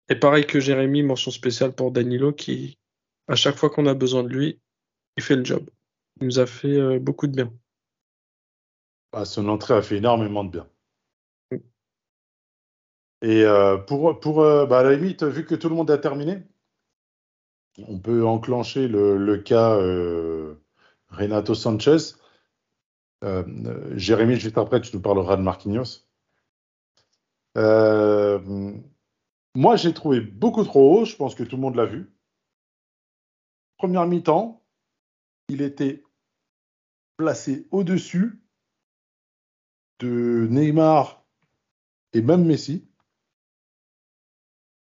Et pareil que Jérémy, mention spéciale pour Danilo qui, à chaque fois qu'on a besoin de lui, il fait le job. Il nous a fait euh, beaucoup de bien. Ah, son entrée a fait énormément de bien. Et euh, pour, pour euh, bah, à la limite, vu que tout le monde a terminé, on peut enclencher le, le cas euh, Renato Sanchez. Euh, Jérémy, juste après, tu nous parleras de Marquinhos. Euh, moi, j'ai trouvé beaucoup trop haut. Je pense que tout le monde l'a vu. Première mi-temps, il était placé au-dessus de Neymar et même Messi.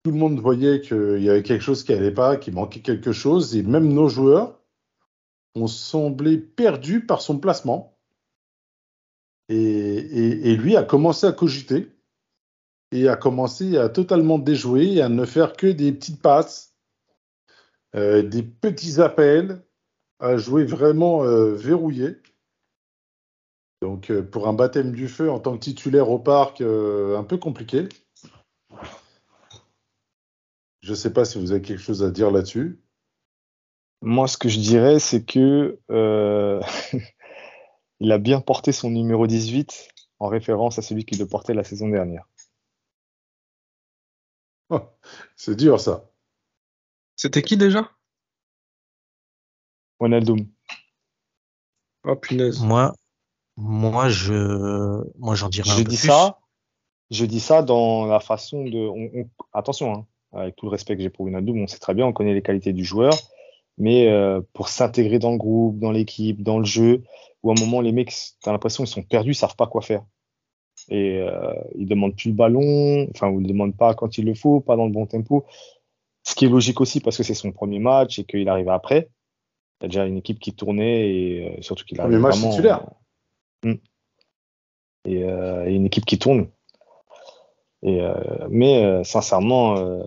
Tout le monde voyait qu'il y avait quelque chose qui n'allait pas, qu'il manquait quelque chose, et même nos joueurs ont semblé perdus par son placement. Et, lui a commencé à cogiter et a commencé à totalement déjouer à ne faire que des petites passes, euh, des petits appels, à jouer vraiment euh, verrouillé. Donc euh, pour un baptême du feu en tant que titulaire au parc, un peu compliqué. Je ne sais pas si vous avez quelque chose à dire là-dessus. Moi, ce que je dirais, c'est que [LAUGHS] il a bien porté son numéro 18 en référence à celui qui le portait la saison dernière. [LAUGHS] C'est dur ça. C'était qui déjà? Wijnaldum. Oh punaise. Moi, moi, je, moi, j'en dirais un Je peu dis plus. ça, je dis ça dans la façon de. on- on- attention, hein, avec tout le respect que j'ai pour Wijnaldum, on sait très bien, on connaît les qualités du joueur, mais euh, pour s'intégrer dans le groupe, dans l'équipe, dans le jeu, où à un moment les mecs, t'as l'impression qu'ils sont perdus, ils savent pas quoi faire. Et euh, ils demandent plus le ballon, enfin, ou ils le demandent pas quand il le faut, pas dans le bon tempo. Ce qui est logique aussi parce que c'est son premier match et qu'il arrive après. Il y a déjà une équipe qui tournait et euh, surtout qu'il a Premier match titulaire. Mm. Et, euh, et une équipe qui tourne. Et, euh, mais euh, sincèrement, euh,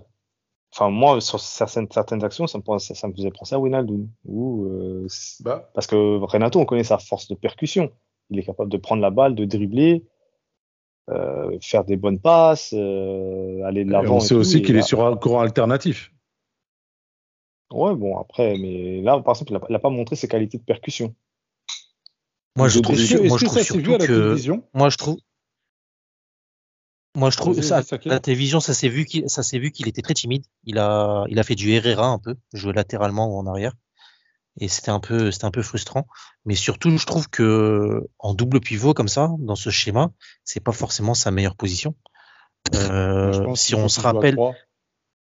enfin moi sur certaines, certaines actions, ça me, pense- ça, me faisait penser à Wijnaldum. Euh, Bah, parce que Renato, on connaît sa force de percussion. Il est capable de prendre la balle, de dribbler, euh, faire des bonnes passes, euh, aller de l'avant. on sait aussi qu'il là- est sur un courant alternatif. Ouais, bon, après, mais là, par exemple, il n'a pas montré ses qualités de percussion. Moi, je trouve, que, moi, je trouve ça s'est vu surtout à la que, moi, je trouve, moi, je trouve, ça, à la télévision, ça s'est vu qu'il, ça s'est vu qu'il était très timide. Il a, il a fait du Herrera un peu, jouer latéralement ou en arrière. Et c'était un peu, c'était un peu frustrant. Mais surtout, je trouve que, en double pivot comme ça, dans ce schéma, c'est pas forcément sa meilleure position. Euh, si on se rappelle,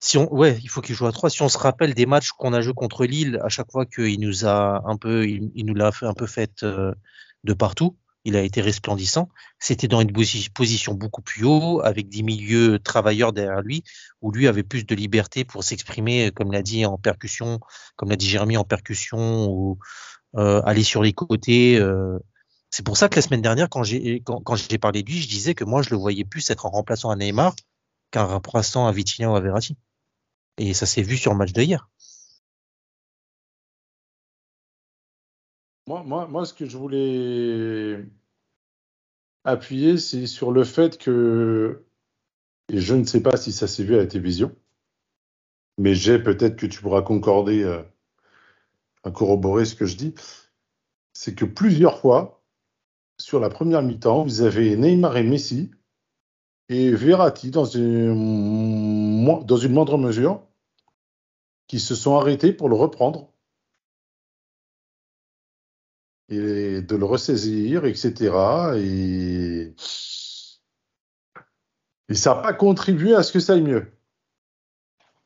si on, ouais, il faut qu'il joue à 3. Si on se rappelle des matchs qu'on a joué contre Lille, à chaque fois qu'il nous a un peu, il, il nous l'a un peu fait euh, de partout. Il a été resplendissant. C'était dans une posi- position beaucoup plus haut, avec des milieux travailleurs derrière lui, où lui avait plus de liberté pour s'exprimer, comme l'a dit en percussion, comme l'a dit Jérémy en percussion, ou euh, aller sur les côtés. euh. C'est pour ça que la semaine dernière, quand j'ai quand, j'ai parlé de lui, je disais que moi je le voyais plus être en remplaçant à Neymar qu'un remplaçant à Vitinha ou à Verratti. Et ça s'est vu sur le match de hier. Moi, moi, moi, ce que je voulais appuyer, c'est sur le fait que, et je ne sais pas si ça s'est vu à la télévision, mais j'ai peut-être que tu pourras concorder, euh, à corroborer ce que je dis, c'est que plusieurs fois, sur la première mi-temps, vous avez Neymar et Messi et Verratti dans une, dans une moindre mesure qui se sont arrêtés pour le reprendre et de le ressaisir, etc. Et, et ça n'a pas contribué à ce que ça aille mieux.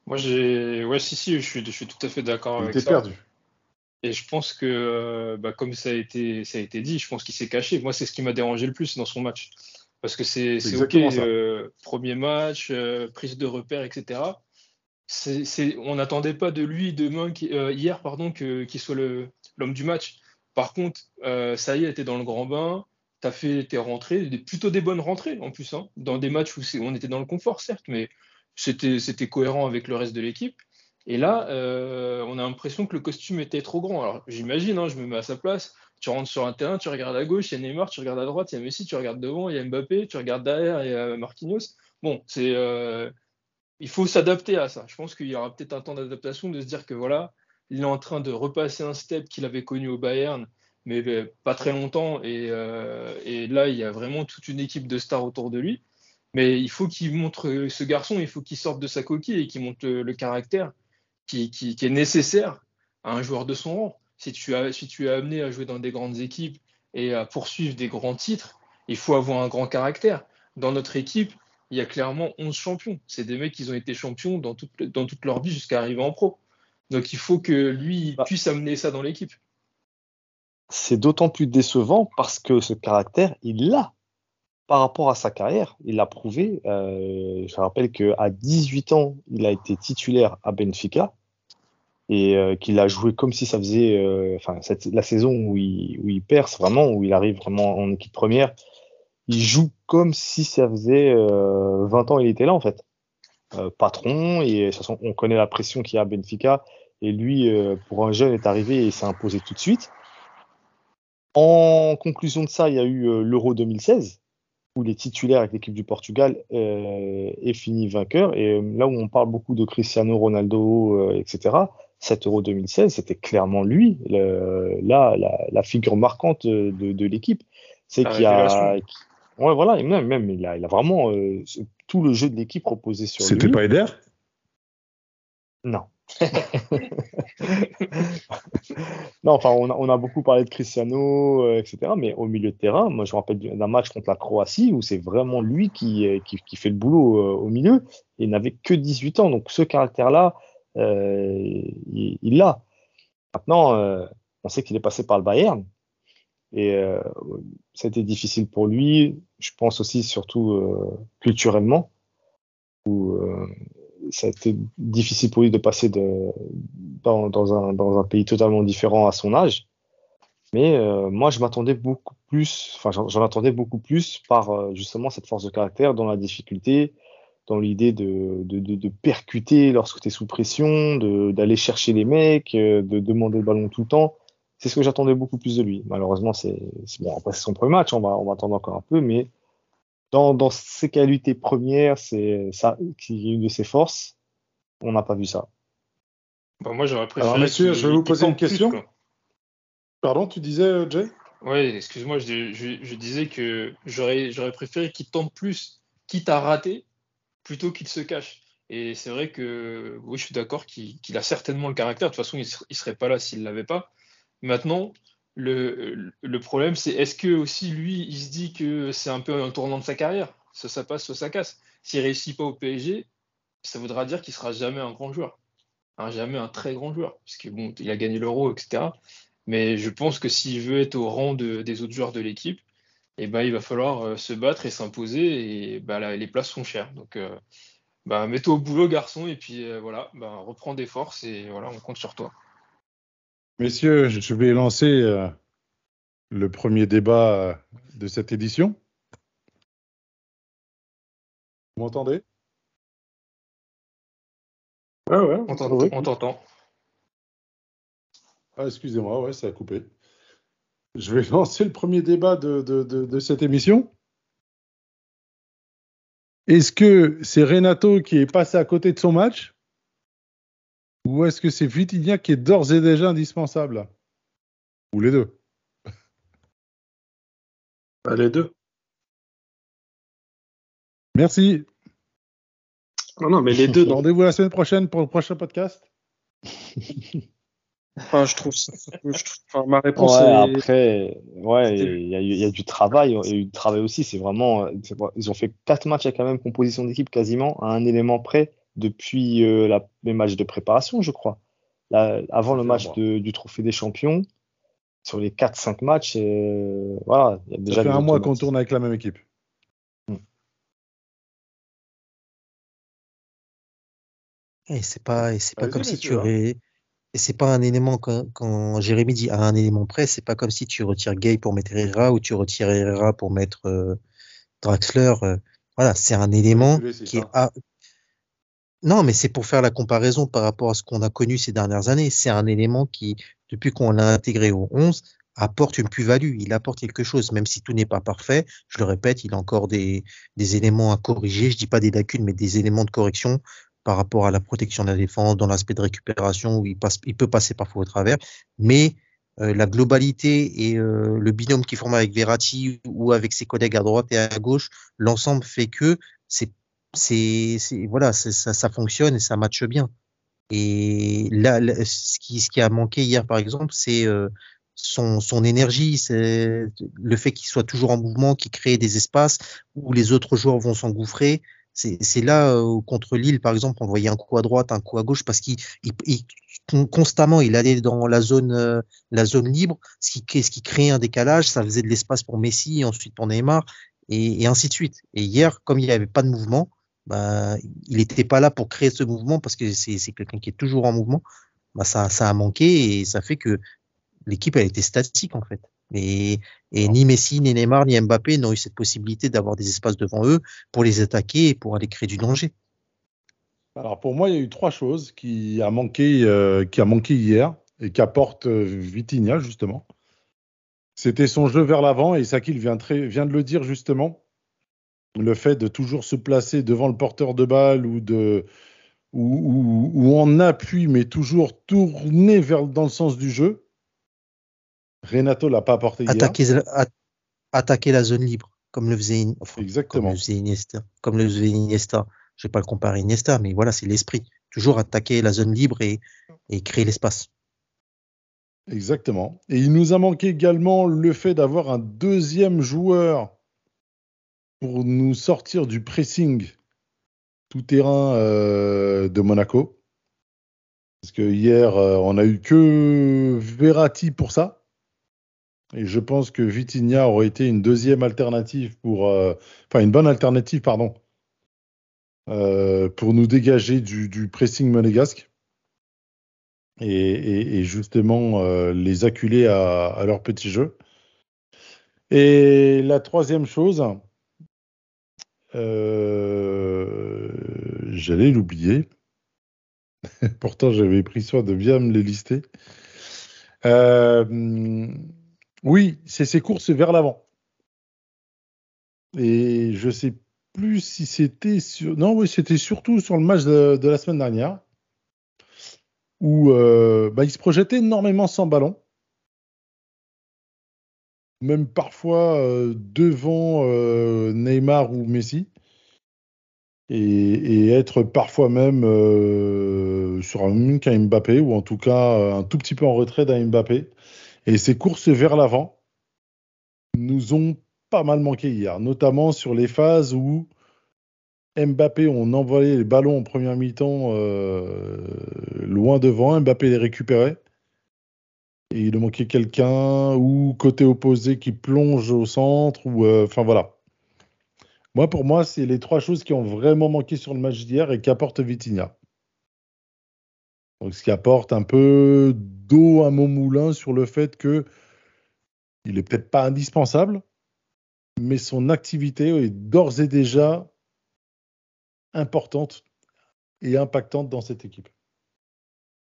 Moi, j'ai. Ouais, si, si, je suis, je suis tout à fait d'accord avec ça. perdu. Et je pense que, euh, bah, comme ça a été, ça a été dit, je pense qu'il s'est caché. Moi, c'est ce qui m'a dérangé le plus dans son match. Parce que c'est OK, euh, premier match, euh, prise de repère, etc. On n'attendait pas de lui demain, euh, hier, pardon, qu'il soit le, l'homme du match. Par contre, ça y est, t'es dans le grand bain, t'as fait tes rentrées, plutôt des bonnes rentrées en plus, hein, dans des matchs où on était dans le confort, certes, mais c'était, c'était cohérent avec le reste de l'équipe. Et là, euh, on a l'impression que le costume était trop grand. Alors, j'imagine, hein, je me mets à sa place. Tu rentres sur un terrain, tu regardes à gauche, il y a Neymar, tu regardes à droite, il y a Messi, tu regardes devant, il y a Mbappé, tu regardes derrière, il y a Marquinhos. Bon, c'est, euh, il faut s'adapter à ça. Je pense qu'il y aura peut-être un temps d'adaptation de se dire que voilà, il est en train de repasser un step qu'il avait connu au Bayern, mais ben, pas très longtemps. Et, euh, et là, il y a vraiment toute une équipe de stars autour de lui. Mais il faut qu'il montre ce garçon, il faut qu'il sorte de sa coquille et qu'il montre le, caractère qui, est nécessaire à un joueur de son rang. Si tu, es amené à jouer dans des grandes équipes et à poursuivre des grands titres, il faut avoir un grand caractère. Dans notre équipe, il y a clairement 11 champions. C'est des mecs qui ont été champions dans toute leur vie jusqu'à arriver en pro. Donc il faut que lui Bah. puisse amener ça dans l'équipe. C'est d'autant plus décevant parce que ce caractère, il l'a. Par rapport à sa carrière, il l'a prouvé. Euh, je rappelle qu'à 18 ans, il a été titulaire à Benfica et euh, qu'il a joué comme si ça faisait euh, enfin, cette- la saison où il, où il perce vraiment, où il arrive vraiment en équipe première. Il joue comme si ça faisait euh, 20 ans il était là en fait. Euh, patron, et de toute façon, on connaît la pression qu'il y a à Benfica. Et lui, euh, pour un jeune, est arrivé et s'est imposé tout de suite. En conclusion de ça, il y a eu euh, l'Euro 2016, où il est titulaire avec l'équipe du Portugal euh, et finit vainqueur. Et euh, là où on parle beaucoup de Cristiano Ronaldo, euh, etc., cet Euro 2016, c'était clairement lui, le- là, la, la figure marquante de, de l'équipe. C'est qu'il a. Ouais, voilà, et même, même il, a, il a vraiment. Tout le jeu de l'équipe reposait sur C'était lui. pas Eder? Non. [LAUGHS] non, enfin, on a, on a beaucoup parlé de Cristiano, euh, etc. Mais au milieu de terrain, moi, je me rappelle d'un match contre la Croatie où c'est vraiment lui qui, euh, qui, qui fait le boulot euh, au milieu. Et il n'avait que 18 ans. Donc, ce caractère-là, euh, il l'a. Maintenant, on sait qu'il est passé par le Bayern. Et euh, c'était difficile pour lui. Je pense aussi, surtout euh, culturellement, où euh, ça a été difficile pour lui de passer de, dans, un, dans un pays totalement différent à son âge. Mais euh, moi, je m'attendais beaucoup plus, enfin, j'en attendais beaucoup plus par justement cette force de caractère dans la difficulté, dans l'idée de, de, percuter lorsque tu es sous pression, d'aller chercher les mecs, de demander le ballon tout le temps. C'est ce que j'attendais beaucoup plus de lui. Malheureusement, c'est bon, après c'est son premier match, on va, on va attendre encore un peu, mais dans, dans ses qualités premières, c'est ça qui est une de ses forces. On n'a pas vu ça. Bah, moi, j'aurais préféré. Alors, messieurs, je vais vous poser une question. Plus, Pardon, tu disais, euh, Jay? Oui, excuse-moi, je, je, je, disais que j'aurais préféré qu'il tente plus, quitte à rater, plutôt qu'il se cache. Et c'est vrai que oui, je suis d'accord qu'il qu a certainement le caractère. De toute façon, il ne serait pas là s'il ne l'avait pas. Maintenant, le, le problème, c'est est-ce que aussi lui, il se dit que c'est un peu un tournant de sa carrière? Soit ça passe, soit ça casse. S'il réussit pas au PSG, ça voudra dire qu'il sera jamais un grand joueur. Hein, jamais un très grand joueur. Parce que bon, il a gagné l'euro, etc. Mais je pense que s'il veut être au rang de, des autres joueurs de l'équipe, eh ben, il va falloir euh, se battre et s'imposer. Et bah, là, les places sont chères. Donc, euh, bah, mets-toi au boulot, garçon. Et puis euh, voilà, bah, reprends des forces et voilà, on compte sur toi. Messieurs, je vais lancer euh, le premier débat euh, de cette édition. Vous m'entendez? Ouais, ouais, on t'entend. Ah, excusez-moi, ouais, ça a coupé. Je vais [LAUGHS] lancer le premier débat de, de, de, de cette émission. Est-ce que c'est Renato qui est passé à côté de son match? Ou est-ce que c'est Vitinha qui est d'ores et déjà indispensable? Ou les deux? Bah, Les deux. Merci. Non, non, mais les deux. Rendez-vous la semaine prochaine pour le prochain podcast. Enfin, je trouve, je trouve enfin, ma réponse ouais, est... après ouais il y, y, a du travail il y a eu du travail aussi c'est vraiment ils ont fait quatre matchs avec la même composition d'équipe quasiment à un élément près depuis euh, la, les matchs de préparation je crois. Là, avant le match de, du trophée des champions sur les 4-5 matchs euh, voilà il y a déjà ça fait un mois qu'on tourne avec la même équipe. Hmm. et c'est pas et c'est pas comme si tu aurais et c'est pas un élément quand, quand, Jérémy dit à un élément près, c'est pas comme si tu retires Gay pour mettre Herrera ou tu retires Herrera pour mettre euh, Draxler. Euh, voilà, c'est un élément qui est à... Non, mais c'est pour faire la comparaison par rapport à ce qu'on a connu ces dernières années. C'est un élément qui, depuis qu'on l'a intégré au 11, apporte une plus-value. Il apporte quelque chose, même si tout n'est pas parfait. Je le répète, il a encore des, des éléments à corriger. Je dis pas des lacunes, mais des éléments de correction par rapport à la protection de la défense, dans l'aspect de récupération où il, passe, il peut passer parfois au travers, mais euh, la globalité et euh, le binôme qui forme avec Verratti ou avec ses collègues à droite et à gauche, l'ensemble fait que c'est c'est voilà ça, ça fonctionne et ça matche bien. Et là, ce qui ce qui a manqué hier par exemple, c'est euh, son, son énergie, c'est le fait qu'il soit toujours en mouvement, qu'il crée des espaces où les autres joueurs vont s'engouffrer. C'est là euh, contre Lille, par exemple, on voyait un coup à droite, un coup à gauche, parce qu'il il, il, constamment il allait dans la zone euh, la zone libre, ce qui, ce qui créait un décalage, ça faisait de l'espace pour Messi, ensuite pour Neymar, et, et, ainsi de suite. Et hier, comme il n'y avait pas de mouvement, bah, il n'était pas là pour créer ce mouvement parce que c'est quelqu'un qui est toujours en mouvement. Bah, ça, a manqué et ça fait que l'équipe elle était statique en fait. Et, ni Messi, ni Neymar, ni Mbappé n'ont eu cette possibilité d'avoir des espaces devant eux pour les attaquer et pour aller créer du danger. Alors pour moi, il y a eu trois choses qui a manqué, euh, hier et qu'apporte euh, Vitinha justement. C'était son jeu vers l'avant et Sakil vient de le dire justement. Le fait de toujours se placer devant le porteur de balle ou de ou, ou, ou en appui, mais toujours tourner vers dans le sens du jeu. Renato l'a pas apporté attaquer, hier. A, attaquer la zone libre, comme le faisait, enfin, Exactement. Comme le faisait Iniesta. Comme le faisait Iniesta. Je vais pas le comparer à Iniesta, mais voilà, c'est l'esprit. Toujours attaquer la zone libre et, et créer l'espace. Exactement. Et il nous a manqué également le fait d'avoir un deuxième joueur pour nous sortir du pressing tout terrain euh, de Monaco. Parce que hier, euh, on a eu que Verratti pour ça. Et je pense que Vitinha aurait été une deuxième alternative pour, euh, enfin une bonne alternative, pardon, pour nous dégager du, pressing monégasque et, justement les acculer à leur petit jeu. Et la troisième chose, euh, j'allais l'oublier. [LAUGHS] Pourtant, j'avais pris soin de bien me les lister. Euh, oui, c'est ces courses vers l'avant. Et je sais plus si c'était sur. Non, oui, c'était surtout sur le match de, la semaine dernière où euh, bah, il se projetait énormément sans ballon. Même parfois euh, devant euh, Neymar ou Messi. Et, être parfois même euh, sur un même qu'un Mbappé, ou en tout cas un tout petit peu en retrait d'un Mbappé. Et ces courses vers l'avant nous ont pas mal manqué hier, notamment sur les phases où Mbappé, on envoyait les ballons en première mi-temps loin devant, Mbappé les récupérait. Et il manquait quelqu'un, ou côté opposé qui plonge au centre, ou euh, enfin voilà. Moi, pour moi, c'est les trois choses qui ont vraiment manqué sur le match d'hier et qu'apporte Vitinha. Donc, ce qui apporte un peu d'eau à mon moulin sur le fait que il est peut-être pas indispensable, mais son activité est d'ores et déjà importante et impactante dans cette équipe.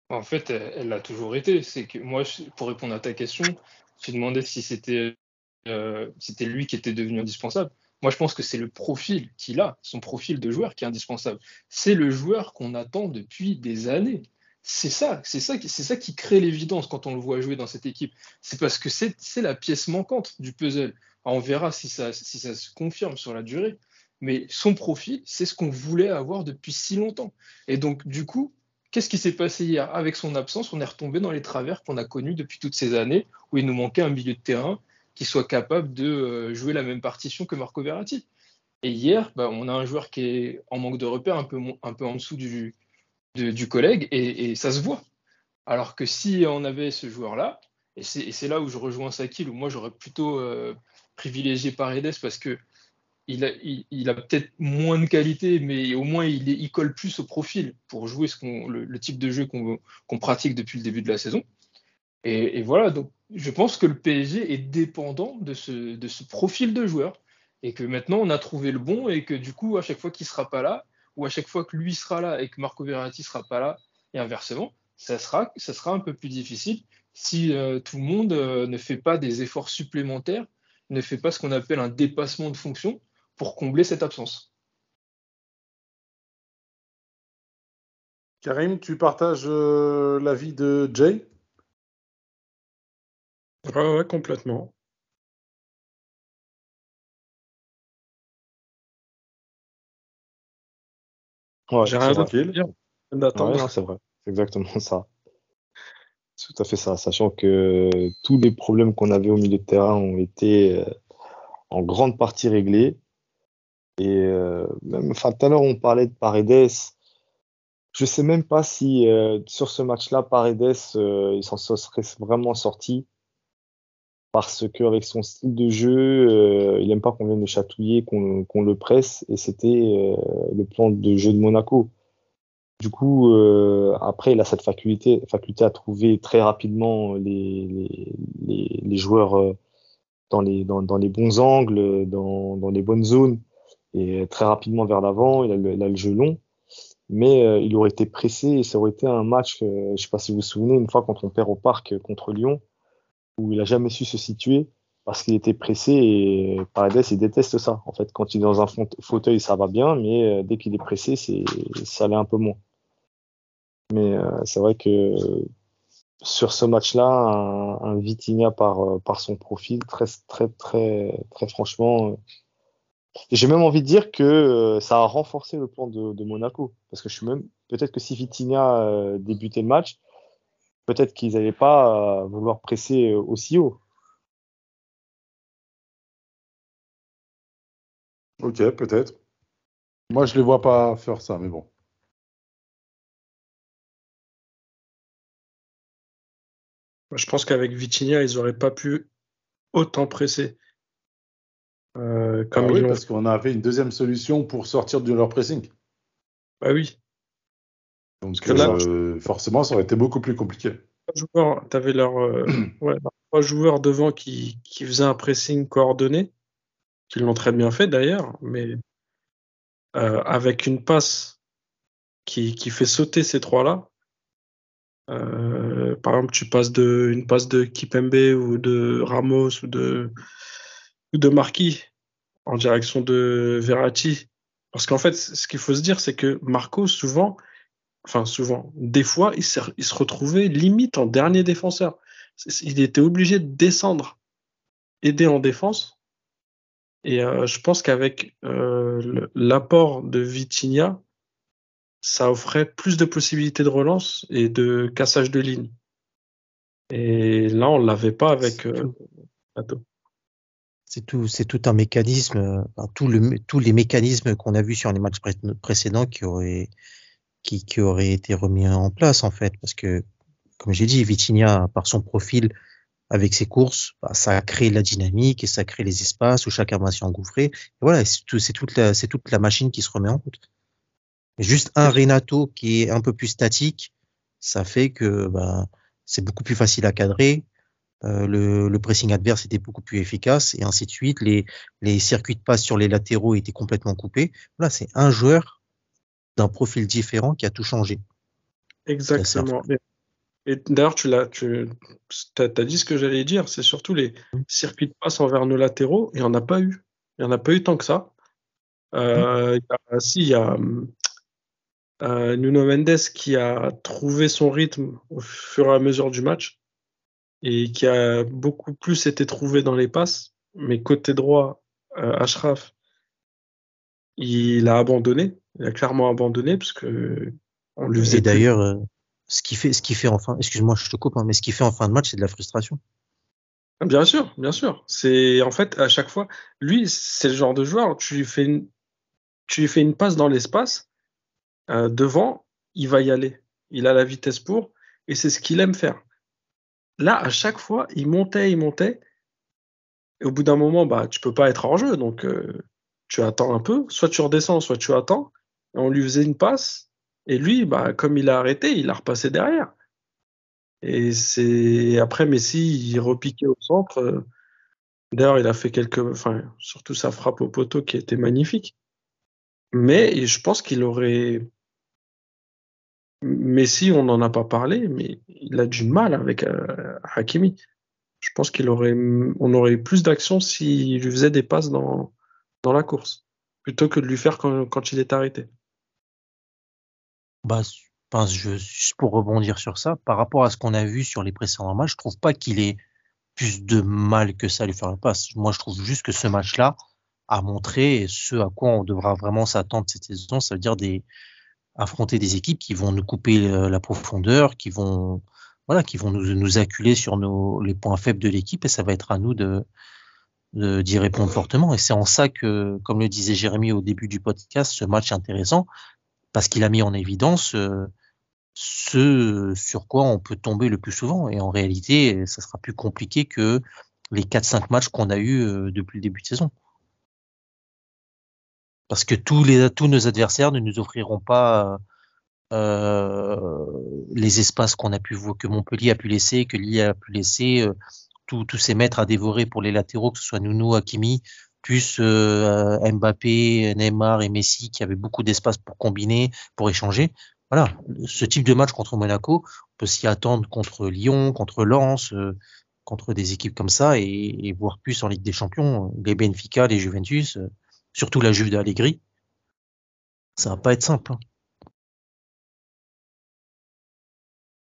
En fait, elle l'a toujours été. C'est que moi, pour répondre à ta question, tu demandais si c'était euh, c'était lui qui était devenu indispensable. Moi, je pense que c'est le profil qu'il a, son profil de joueur qui est indispensable. C'est le joueur qu'on attend depuis des années. C'est ça, c'est ça, qui- c'est ça qui crée l'évidence quand on le voit jouer dans cette équipe. C'est parce que c'est c'est la pièce manquante du puzzle. On verra si ça, si ça se confirme sur la durée. Mais son profil, c'est ce qu'on voulait avoir depuis si longtemps. Et donc, du coup, Qu'est-ce qui s'est passé hier? Avec son absence, on est retombé dans les travers qu'on a connus depuis toutes ces années, où il nous manquait un milieu de terrain qui soit capable de euh, jouer la même partition que Marco Verratti. Et hier, bah, on a un joueur qui est en manque de repères, un peu, un peu en dessous du, du collègue, et, ça se voit. Alors que si on avait ce joueur-là, et c'est et c'est là où je rejoins Sakil, où moi j'aurais plutôt euh, privilégié Paredes parce que il a, peut-être moins de qualité, mais au moins il, colle plus au profil pour jouer ce qu'on, le, type de jeu qu'on pratique depuis le début de la saison. Et, voilà, donc je pense que le PSG est dépendant de ce, de ce profil de joueur et que maintenant on a trouvé le bon et que du coup, à chaque fois qu'il sera pas là, ou à chaque fois que lui sera là et que Marco Verratti sera pas là, et inversement, ça sera, ça sera un peu plus difficile si euh, tout le monde euh, ne fait pas des efforts supplémentaires, ne fait pas ce qu'on appelle un dépassement de fonction pour combler cette absence. Karim, tu partages euh, l'avis de Jay? Ouais, ouais, complètement. Ouais, J'ai c'est rien d'autre à dire. Ouais, non, c'est vrai. C'est exactement ça. C'est tout à fait ça. Sachant que tous les problèmes qu'on avait au milieu de terrain ont été euh, en grande partie réglés. Et euh, tout à l'heure, on parlait de Paredes. Je sais même pas si euh, sur ce match-là, Paredes, euh, il s'en serait vraiment sorti. Parce qu'avec son style de jeu, il aime pas qu'on vienne le chatouiller, qu'on le presse. Et c'était le plan de jeu de Monaco. Du coup, après, il a cette faculté, à trouver très rapidement les, joueurs dans les, bons angles, dans les bonnes zones, et très rapidement vers l'avant. Il a, le, jeu long, mais euh, il aurait été pressé et ça aurait été un match, euh, je sais pas si vous vous souvenez, une fois quand on perd au parc contre Lyon, où il a jamais su se situer parce qu'il était pressé et Paredes, il déteste ça. En fait, quand il est dans un faute- fauteuil, ça va bien, mais euh, dès qu'il est pressé, ça allait un peu moins. Mais euh, c'est vrai que sur ce match-là, un, un Vitinha par, euh, par son profil, très, très, très, très franchement, euh, j'ai même envie de dire que euh, ça a renforcé le plan de, de Monaco. Parce que je suis même, peut-être que si Vitinha euh, débutait le match, peut-être qu'ils n'allaient pas euh, vouloir presser euh, aussi haut. Ok, peut-être. Moi, je les vois pas faire ça, mais bon. Je pense qu'avec Vitinha, ils n'auraient pas pu autant presser. Euh, comme Ah oui, parce qu'on avait une deuxième solution pour sortir de leur pressing. Bah oui. Donc Parce que là, euh, forcément, ça aurait été beaucoup plus compliqué. euh, [CLEARS THROAT] ouais, leurs trois joueurs devant qui, qui faisaient un pressing coordonné, qui l'ont très bien fait d'ailleurs, mais euh, avec une passe qui, qui fait sauter ces trois-là. Par exemple, tu passes de une passe de Kipembe ou de Ramos ou de de Marquis en direction de Verratti. Parce qu'en fait, ce qu'il faut se dire, c'est que Marco, souvent, enfin souvent, des fois, il, se retrouvait limite en dernier défenseur. Il était obligé de descendre, aider en défense. Et euh, je pense qu'avec euh, l'apport de Vitinha, ça offrait plus de possibilités de relance et de cassage de ligne. Et là, on l'avait pas avec euh, Pato. C'est tout, c'est tout un mécanisme, tout le, tous les mécanismes qu'on a vus sur les matchs pré- précédents qui auraient, qui, qui auraient été remis en place en fait, parce que comme j'ai dit, Vitinha par son profil avec ses courses, bah, ça a créé la dynamique et ça crée les espaces où chacun va s'y engouffrer. Voilà, c'est tout- toute la, toute la machine qui se remet en route. Juste un Renato qui est un peu plus statique, ça fait que bah, c'est beaucoup plus facile à cadrer. Euh, le, le pressing adverse était beaucoup plus efficace et ainsi de suite. Les, les circuits de passe sur les latéraux étaient complètement coupés. Voilà, c'est un joueur d'un profil différent qui a tout changé. Exactement. Et, et d'ailleurs, tu l'as, tu as, dit ce que j'allais dire, c'est surtout les circuits de passe envers nos latéraux, et il n'y en a pas eu. Il n'y en a pas eu tant que ça. Euh, il y a- si, il y a euh, Nuno Mendes qui a trouvé son rythme au fur et à mesure du match et qui a beaucoup plus été trouvé dans les passes. Mais côté droit, euh, Ashraf, il a abandonné. Il a clairement abandonné parce que on lui faisait Et d'ailleurs, euh, ce qui fait, ce qui fait enfin, excuse-moi, je te coupe, hein, mais ce qui fait en fin de match, c'est de la frustration. Bien sûr, bien sûr. C'est en fait à chaque fois, lui, c'est le genre de joueur. Tu lui fais une, tu lui fais une passe dans l'espace euh, devant, il va y aller. Il a la vitesse pour, et c'est ce qu'il aime faire. Là, à chaque fois, il montait, il montait. Et au bout d'un moment, bah, tu peux pas être hors jeu, donc euh, tu attends un peu. Soit tu redescends, soit tu attends. Et on lui faisait une passe, et lui, bah, comme il a arrêté, il a repassé derrière. Et c'est après Messi, il repiquait au centre. D'ailleurs, il a fait quelques, enfin, surtout sa frappe au poteau qui était magnifique. Mais je pense qu'il aurait. Messi, on n'en a pas parlé, mais il a du mal avec euh, Hakimi. Je pense qu'il aurait, eu plus d'action s'il lui faisait des passes dans, la course, plutôt que de lui faire quand, il est arrêté. Bah, enfin, je, juste pour rebondir sur ça, par rapport à ce qu'on a vu sur les précédents matchs, je trouve pas qu'il ait plus de mal que ça à lui faire une passe. Moi, je trouve juste que ce match-là a montré ce à quoi on devra vraiment s'attendre cette saison, ça veut dire des affronter des équipes qui vont nous couper euh, la profondeur, qui vont voilà, qui vont nous, nous acculer sur nos les points faibles de l'équipe et ça va être à nous de d'y répondre fortement. Et c'est en ça que, comme le disait Jérémy au début du podcast, ce match est intéressant parce qu'il a mis en évidence euh, ce sur quoi on peut tomber le plus souvent. Et en réalité, ça sera plus compliqué que les 4-5 matchs qu'on a eu euh, depuis le début de saison. Parce que tous les tous nos adversaires ne nous offriront pas euh, les espaces qu'on a pu que Montpellier a pu laisser, que Lille a pu laisser, euh, tous ces mètres à dévorer pour les latéraux, que ce soit Nuno, Hakimi, plus euh, Mbappé, Neymar et Messi qui avaient beaucoup d'espace pour combiner, pour échanger. Voilà, ce type de match contre Monaco, on peut s'y attendre contre Lyon, contre Lens, euh, contre des équipes comme ça, et, et voire plus en Ligue des Champions, les Benfica, les Juventus, euh, surtout la Juve d'Allegri. Ça va pas être simple. hein.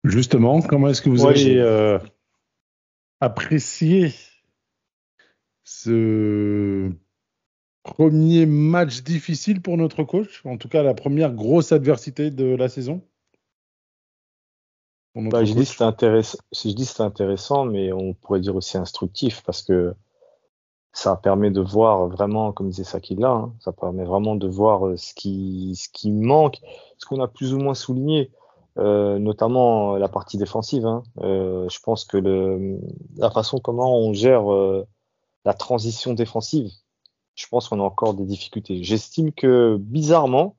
Justement, comment est-ce que vous Ouais, avez euh, apprécié ce premier match difficile pour notre coach En tout cas, la première grosse adversité de la saison? Bah, je dis intéressant, je c'était intéressant, mais on pourrait dire aussi instructif parce que ça permet de voir vraiment, comme disait Sakila, hein, ça permet vraiment de voir euh, ce qui, ce qui manque, ce qu'on a plus ou moins souligné, euh, notamment la partie défensive. Hein. Euh, je pense que la façon comment on gère euh, la transition défensive, je pense qu'on a encore des difficultés. J'estime que bizarrement,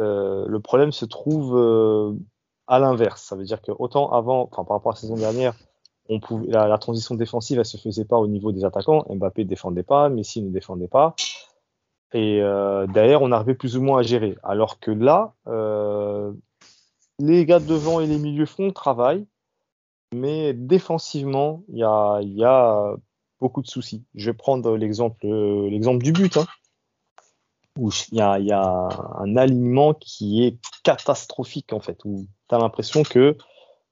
euh, le problème se trouve euh, à l'inverse. Ça veut dire que autant avant, par rapport à la saison dernière, on pouvait, la, transition défensive, elle se faisait pas au niveau des attaquants. Mbappé ne défendait pas, Messi ne défendait pas. Et euh, derrière, on arrivait plus ou moins à gérer. Alors que là, euh, les gars de devant et les milieux font travaillent, mais défensivement, il y a, beaucoup de soucis. Je vais prendre l'exemple, euh, du but, hein, où il y, a, y a un alignement qui est catastrophique en fait, où tu as l'impression que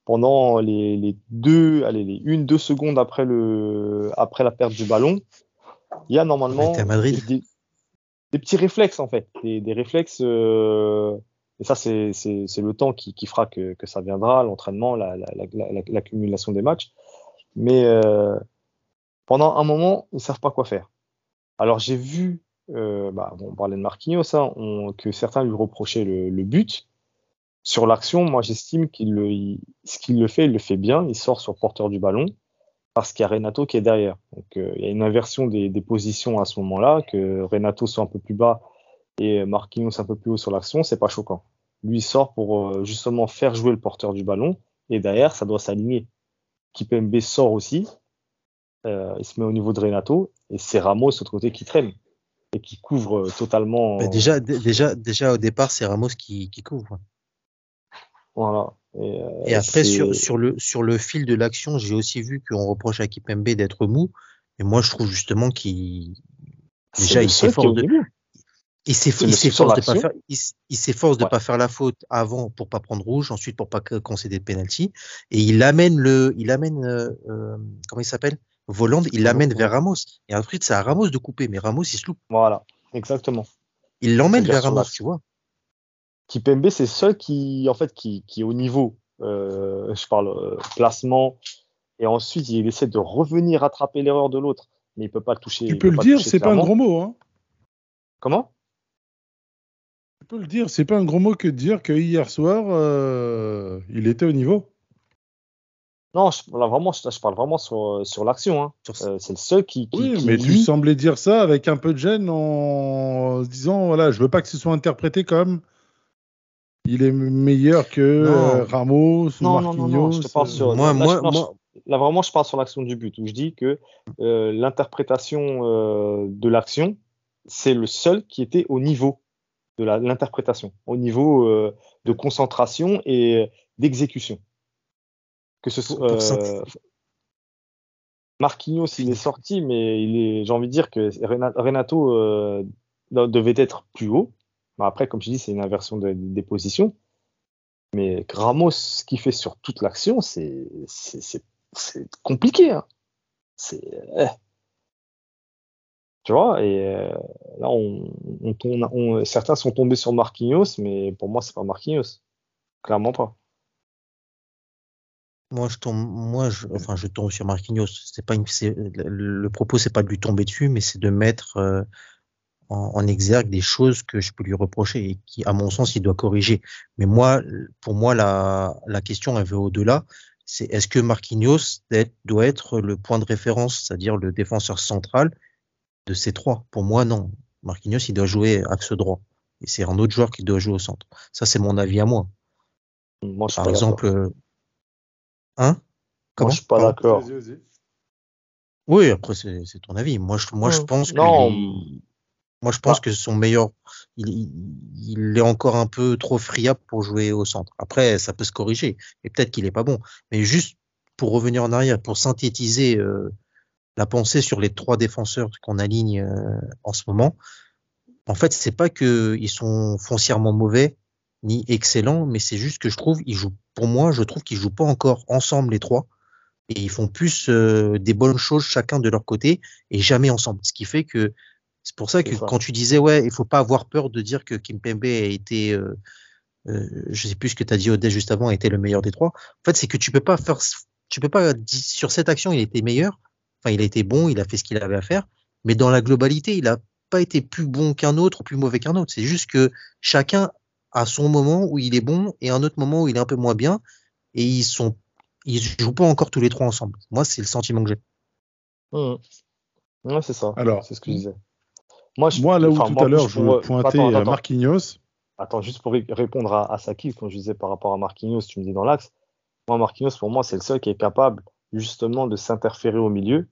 pendant les, les deux, allez, les une, deux secondes après, le, après la perte du ballon, il y a normalement T'es à Madrid. des, des petits réflexes en fait, des, des réflexes. euh, et ça, c'est le temps qui, qui fera que, que ça viendra, l'entraînement, la- la- la- la- l'accumulation des matchs. Mais euh, pendant un moment, ils savent pas quoi faire. Alors j'ai vu, euh, bah, on parlait de Marquinhos, hein, on- que certains lui reprochaient le, le but. Sur l'action, moi j'estime qu'il le, ce qu'il le fait, il le fait bien. Il sort sur porteur du ballon parce qu'il y a Renato qui est derrière. Donc euh, il y a une inversion des, positions à ce moment-là, que Renato soit un peu plus bas et Marquinhos un peu plus haut sur l'action, c'est pas choquant. Lui sort pour euh, justement faire jouer le porteur du ballon et derrière ça doit s'aligner. Kipembe sort aussi, euh, il se met au niveau de Renato et c'est Ramos de l'autre côté qui traîne et qui couvre euh, totalement. Déjà, déjà, déjà au départ, c'est Ramos qui couvre. Voilà. Et, euh, Et après, sur, sur, le, sur le fil de l'action, j'ai aussi vu qu'on reproche à Kipembe d'être mou. Et moi, je trouve justement qu'il déjà, il s'efforce de- il s'efforce de pas faire, il, s- il s'efforce de Ouais. pas faire la faute avant pour pas prendre rouge, ensuite pour pas concéder de penalty. Et il amène le, il amène, euh, euh, comment il s'appelle? Voland, il l'amène vers Ramos. Et ensuite, c'est à Ramos de couper. Mais Ramos, il se loupe. Voilà, exactement. Il l'emmène vers Ramos, tu vois. Kipembe, c'est le seul qui, en fait, qui, qui est au niveau. Euh, je parle euh, placement. Et ensuite, il essaie de revenir rattraper l'erreur de l'autre. Mais il peut pas le toucher. Tu peux le dire, c'est pas un gros mot. Hein. Comment? Tu peux le dire, c'est pas un gros mot que de dire que hier soir, euh, il était au niveau. Non, je, là, vraiment, je, je parle vraiment sur, sur l'action. Hein. Euh, c'est le seul qui. qui, Oui, qui, mais tu semblais dire ça avec un peu de gêne en se disant voilà, je veux pas que ce soit interprété comme il est meilleur que Non. euh, Ramos ou Non, non, non, non, je te Marquinhos, parle euh, sur. Moi, là, moi, je parle- moi, là, vraiment, je parle sur l'action du but, où je dis que euh, l'interprétation euh, de l'action, c'est le seul qui était au niveau de la- l'interprétation, au niveau euh, de concentration et d'exécution. Que ce soit. euh, Marquinhos, il est sorti, mais il est, j'ai envie de dire que Rena- Renato euh, devait être plus haut. Mais après, comme je dis, c'est une inversion de- des positions. Mais Ramos, ce qu'il fait sur toute l'action, c'est, compliqué. Hein. C'est, eh. Tu vois, et euh, là, certains sont tombés sur Marquinhos, mais pour moi, c'est pas Marquinhos. Clairement pas. moi, je tombe, moi, enfin, je tombe sur Marquinhos. Pas le, le propos, c'est pas de lui tomber dessus, mais c'est de mettre euh, en, en exergue des choses que je peux lui reprocher et qui, à mon sens, il doit corriger. Mais moi, pour moi, la, la question, elle veut au-delà. C'est est-ce que Marquinhos doit être le point de référence, c'est-à-dire le défenseur central de ces trois? Pour moi, non. Marquinhos, il doit jouer axe droit. Et c'est un autre joueur qui doit jouer au centre. Ça, c'est mon avis à moi. Moi, je suis Par pas d'accord. exemple, euh, hein? Moi, je suis pas d'accord. Oui, après c'est c'est ton avis. Moi je moi je pense que Non. il- moi je pense Ah. que son meilleur il, il, est encore un peu trop friable pour jouer au centre. Après ça peut se corriger et peut-être qu'il est pas bon. Mais juste pour revenir en arrière, pour synthétiser euh, la pensée sur les trois défenseurs qu'on aligne euh, en ce moment, en fait c'est pas que ils sont foncièrement mauvais ni excellents, mais c'est juste que je trouve ils jouent pour moi je trouve qu'ils jouent pas encore ensemble les trois et ils font plus euh, des bonnes choses chacun de leur côté et jamais ensemble. Ce qui fait que c'est pour ça que ça. quand tu disais ouais, il faut pas avoir peur de dire que Kimpembe a été, euh, euh, je sais plus ce que tu as dit Odès juste avant, a été le meilleur des trois. En fait, c'est que tu peux pas faire, tu peux pas dire sur cette action il a été meilleur. Enfin, il a été bon, il a fait ce qu'il avait à faire, mais dans la globalité, il a pas été plus bon qu'un autre ou plus mauvais qu'un autre. C'est juste que chacun a son moment où il est bon et un autre moment où il est un peu moins bien et ils sont ils jouent pas encore tous les trois ensemble. Moi, c'est le sentiment que j'ai. Ouais, c'est ça. Alors, c'est ce que je disais. Moi, je, Moi, là où tout moi, à l'heure je pour- pointais attends, euh, attends. Marquinhos, attends, juste pour répondre à, à Saki, quand je disais par rapport à Marquinhos, tu me dis dans l'axe. Moi, Marquinhos, pour moi, c'est le seul qui est capable justement de s'interférer au milieu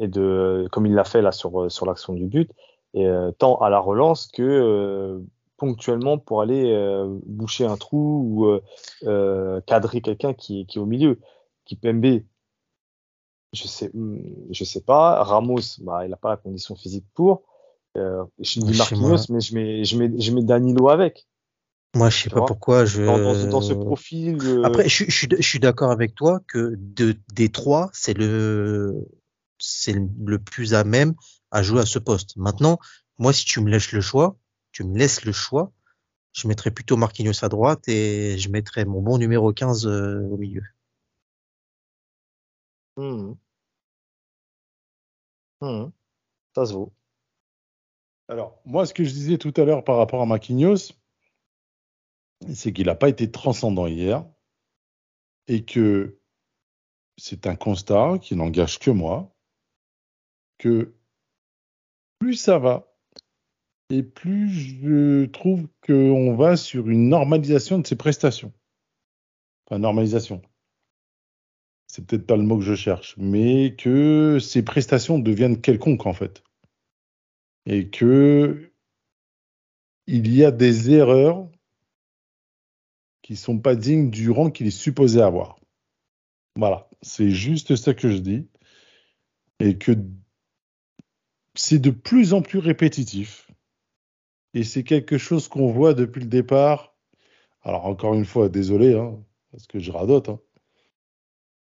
et de, comme il l'a fait là sur, sur l'action du but, et euh, tant à la relance que euh, ponctuellement pour aller euh, boucher un trou ou cadrer quelqu'un qui, qui est au milieu. Qui Pembe, je sais, hmm, je sais pas. Ramos, bah, il n'a pas la condition physique pour. Euh, je dis Marquinhos, mais je mets, je mets, je mets Danilo avec. Moi, je sais pas pourquoi je. Dans, dans, dans ce profil. euh, Après, je, je, suis- je suis d'accord avec toi que de, des trois, c'est le, c'est le plus à même à jouer à ce poste. Maintenant, moi, si tu me laisses le choix, tu me laisses le choix, je mettrais plutôt Marquinhos à droite et je mettrais mon bon numéro 15 euh, au milieu. hmm. Hmm. Ça se vaut. Alors, moi, ce que je disais tout à l'heure par rapport à Marquinhos, c'est qu'il n'a pas été transcendant hier et que c'est un constat qui n'engage que moi, que plus ça va et plus je trouve qu'on va sur une normalisation de ses prestations. Enfin, normalisation. C'est peut-être pas le mot que je cherche, mais que ses prestations deviennent quelconques en fait et que il y a des erreurs qui sont pas dignes du rang qu'il est supposé avoir. Voilà, c'est juste ça que je dis et que c'est de plus en plus répétitif et c'est quelque chose qu'on voit depuis le départ. Alors encore une fois, désolé hein, parce que je radote, hein,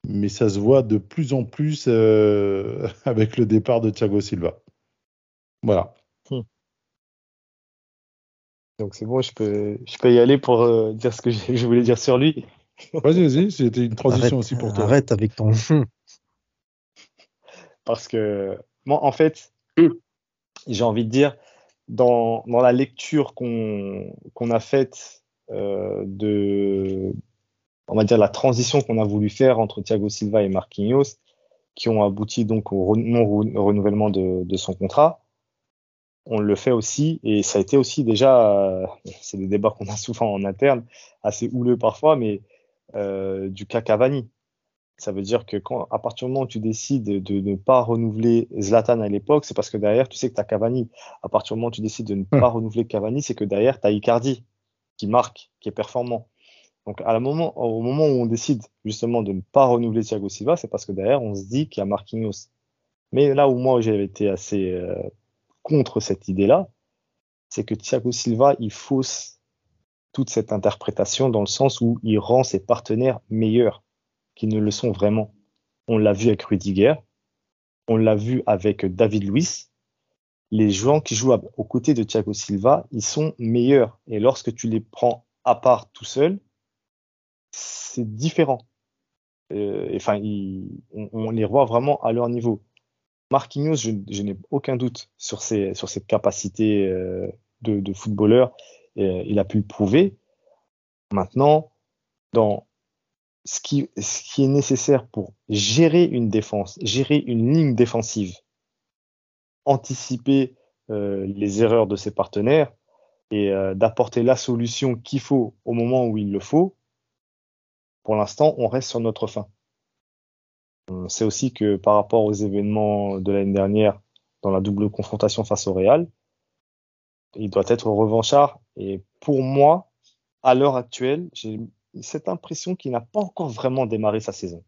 mais ça se voit de plus en plus euh, [LAUGHS] avec le départ de Thiago Silva. Voilà. Donc c'est bon, je peux, je peux y aller pour euh, dire ce que je, [LAUGHS] je voulais dire sur lui. Vas-y, vas-y, c'était une transition Arrête, aussi pour toi. arrête avec ton. Parce que moi, en fait, Mm. j'ai envie de dire, dans, dans la lecture qu'on qu'on a faite euh, de, on va dire, la transition qu'on a voulu faire entre Thiago Silva et Marquinhos, qui ont abouti donc au re- non re- renouvellement de, de son contrat, on le fait aussi, et ça a été aussi déjà, euh, c'est des débats qu'on a souvent en interne, assez houleux parfois, mais euh, du cas Cavani. Ça veut dire que quand, à partir du moment où tu décides de ne pas renouveler Zlatan à l'époque, c'est parce que derrière, tu sais que tu as Cavani. À partir du moment où tu décides de ne pas renouveler Cavani, c'est que derrière, tu as Icardi qui marque, qui est performant. Donc, à la moment, au moment où on décide justement de ne pas renouveler Thiago Silva, c'est parce que derrière, on se dit qu'il y a Marquinhos. Mais là où moi, j'avais été assez euh, contre cette idée-là, c'est que Thiago Silva, il fausse toute cette interprétation dans le sens où il rend ses partenaires meilleurs qui ne le sont vraiment. On l'a vu avec Rudiger, on l'a vu avec David Luiz. Les joueurs qui jouent aux côtés de Thiago Silva, ils sont meilleurs. Et lorsque tu les prends à part tout seul, c'est différent. Euh, Enfin, on les voit vraiment à leur niveau. Marquinhos, je, n'ai aucun doute sur ses, capacités euh, de, footballeur. Et, il a pu le prouver. Maintenant, dans ce qui, est nécessaire pour gérer une défense, gérer une ligne défensive, anticiper euh, les erreurs de ses partenaires et euh, d'apporter la solution qu'il faut au moment où il le faut, pour l'instant, on reste sur notre fin. On sait aussi que par rapport aux événements de l'année dernière dans la double confrontation face au Real, il doit être revanchard. Et pour moi, à l'heure actuelle, j'ai cette impression qu'il n'a pas encore vraiment démarré sa saison.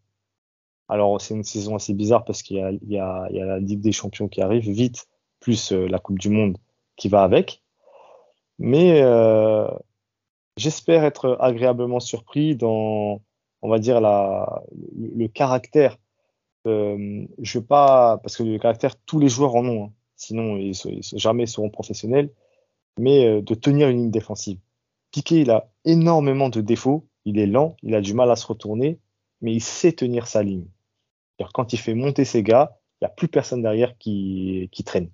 Alors, c'est une saison assez bizarre parce qu'il y a, la Ligue des Champions qui arrive vite, plus euh, la Coupe du Monde qui va avec. Mais euh, j'espère être agréablement surpris dans, on va dire, le caractère. Euh, je veux pas, parce que le caractère, tous les joueurs en ont, hein. sinon ils, ils, jamais seront professionnels, mais euh, de tenir une ligne défensive. Piqué, il a énormément de défauts. Il est lent, il a du mal à se retourner, mais il sait tenir sa ligne. Quand il fait monter ses gars, il n'y a plus personne derrière qui, traîne.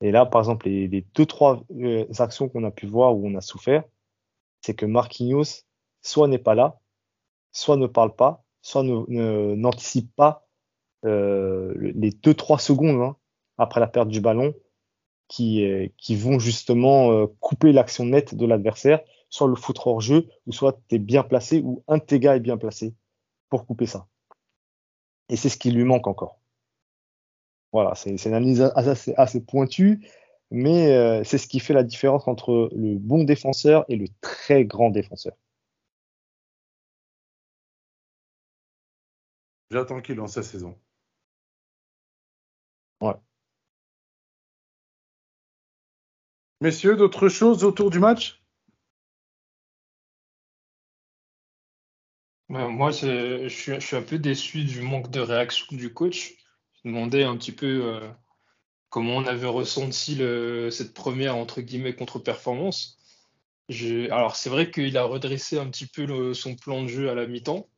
Et là, par exemple, les, les deux, trois euh, actions qu'on a pu voir où on a souffert, c'est que Marquinhos soit n'est pas là, soit ne parle pas, soit n'anticipe pas euh, les deux, trois secondes hein, après la perte du ballon qui, vont justement euh, couper l'action nette de l'adversaire, soit le foutre hors jeu, ou soit tu es bien placé, ou un de est bien placé pour couper ça. Et c'est ce qui lui manque encore. Voilà, c'est une analyse assez, assez pointue, mais euh, c'est ce qui fait la différence entre le bon défenseur et le très grand défenseur. J'attends qu'il lance sa saison. Ouais. Messieurs, d'autres choses autour du match? Ben, moi, je suis, je suis un peu déçu du manque de réaction du coach. Je me demandais un petit peu euh, comment on avait ressenti le, cette première entre guillemets contre-performance. Je- Alors, c'est vrai qu'il a redressé un petit peu le- son plan de jeu à la mi-temps,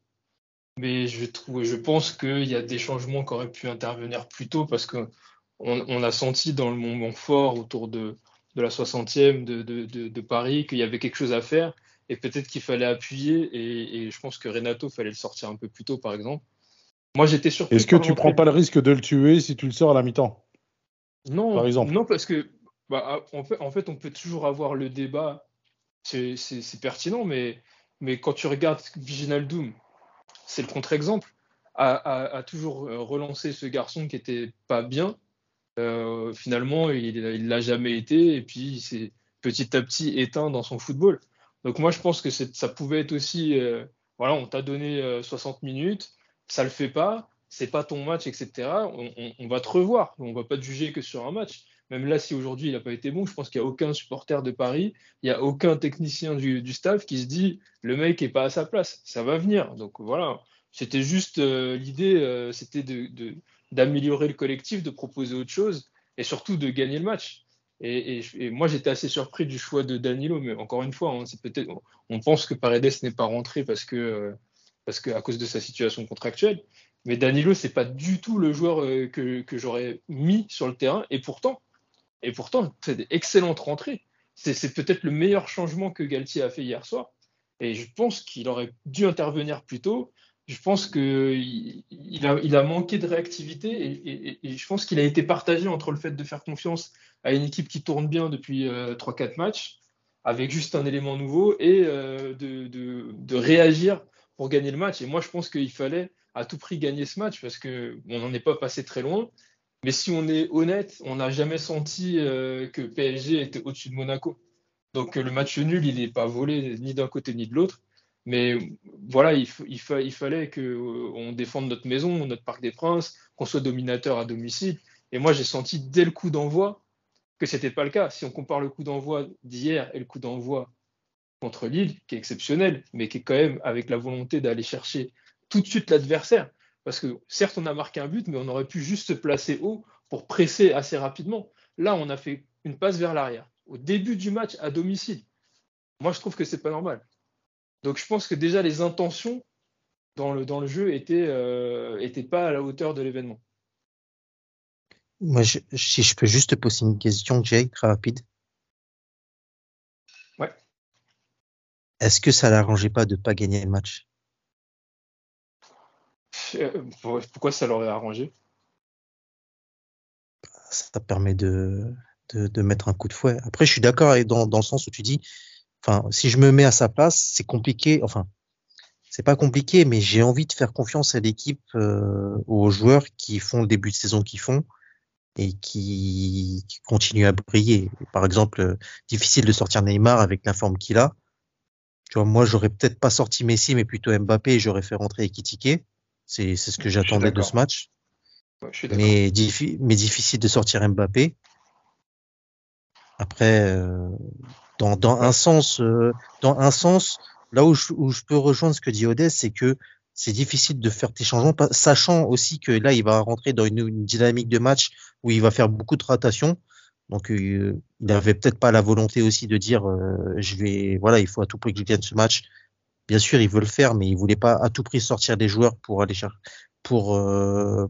mais je trouve, je pense qu'il y a des changements qui auraient pu intervenir plus tôt parce que on, a senti dans le moment fort autour de, de la 60e de, de, Paris qu'il y avait quelque chose à faire et peut-être qu'il fallait appuyer et, et je pense que Renato fallait le sortir un peu plus tôt par exemple. Moi j'étais surpris. Est-ce que tu prends pas le risque de le tuer si tu le sors à la mi-temps? Non, par exemple non parce que bah, en fait, en fait on peut toujours avoir le débat, c'est pertinent, mais, mais quand tu regardes Viginaldoum, c'est le contre-exemple, a, toujours euh, relancé ce garçon qui était pas bien. Euh, finalement, il l'a jamais été et puis il s'est petit à petit éteint dans son football. Donc moi, je pense que ça pouvait être aussi, euh, voilà, on t'a donné euh, 60 minutes, ça le fait pas, c'est pas ton match, etc. On va te revoir, on va pas te juger que sur un match. Même là, si aujourd'hui il n'a pas été bon, je pense qu'il n'y a aucun supporter de Paris, il n'y a aucun technicien du, staff qui se dit le mec est pas à sa place, ça va venir. Donc voilà, c'était juste euh, l'idée, euh, c'était d'améliorer le collectif, de proposer autre chose et surtout de gagner le match. Et, moi, j'étais assez surpris du choix de Danilo, mais encore une fois, hein, on pense que Paredes n'est pas rentré euh, parce que à cause de sa situation contractuelle. Mais Danilo, c'est pas du tout le joueur que j'aurais mis sur le terrain. Et pourtant, et pourtant, c'est des excellentes rentrées. C'est, peut-être le meilleur changement que Galtier a fait hier soir. Et je pense qu'il aurait dû intervenir plus tôt. Je pense qu'il il a, manqué de réactivité et, je pense qu'il a été partagé entre le fait de faire confiance à une équipe qui tourne bien depuis euh, 3-4 matchs, avec juste un élément nouveau, et euh, de- de réagir pour gagner le match. Et moi, je pense qu'il fallait à tout prix gagner ce match parce qu'on n'en est pas passé très loin. Mais si on est honnête, on n'a jamais senti euh, que PSG était au-dessus de Monaco. Donc euh, le match nul, il n'est pas volé ni d'un côté ni de l'autre. Mais voilà, il, fallait qu'on défende notre maison, notre Parc des Princes, qu'on soit dominateur à domicile. Et moi, j'ai senti dès le coup d'envoi que c'était pas le cas. Si on compare le coup d'envoi d'hier et le coup d'envoi contre Lille, qui est exceptionnel, mais qui est quand même avec la volonté d'aller chercher tout de suite l'adversaire. Parce que certes, on a marqué un but, mais on aurait pu juste se placer haut pour presser assez rapidement. Là, on a fait une passe vers l'arrière, au début du match à domicile. Moi, je trouve que c'est pas normal. Donc, je pense que déjà les intentions dans le, dans le jeu étaient, euh, étaient pas à la hauteur de l'événement. Moi, je- si je peux juste te poser une question, Jay, très rapide. Ouais. Est-ce que ça l'arrangeait pas de pas gagner le match? Euh, Pourquoi ça l'aurait arrangé? Ça permet de, de, mettre un coup de fouet. Après, je suis d'accord dans, dans le sens où tu dis, enfin, si je me mets à sa place, c'est compliqué. Enfin, c'est pas compliqué, mais j'ai envie de faire confiance à l'équipe, euh, aux joueurs qui font le début de saison qu'ils font et qui, continuent à briller. Par exemple, euh, difficile de sortir Neymar avec la forme qu'il a. Tu vois, moi, j'aurais peut-être pas sorti Messi, mais plutôt Mbappé j'aurais fait rentrer Ekitike. C'est, ce que j'attendais de ce match. Ouais. Mais, diffi- mais difficile de sortir Mbappé. Après, euh, dans, dans un sens, euh, dans un sens, là où je, où je peux rejoindre ce que dit Odès, c'est que c'est difficile de faire tes changements, sachant aussi que là, il va rentrer dans une, une dynamique de match où il va faire beaucoup de rotations. Donc, euh, il n'avait peut-être pas la volonté aussi de dire, euh, je vais, voilà, il faut à tout prix que je gagne ce match. Bien sûr, il veut le faire, mais il voulait pas à tout prix sortir des joueurs pour aller chercher, pour euh,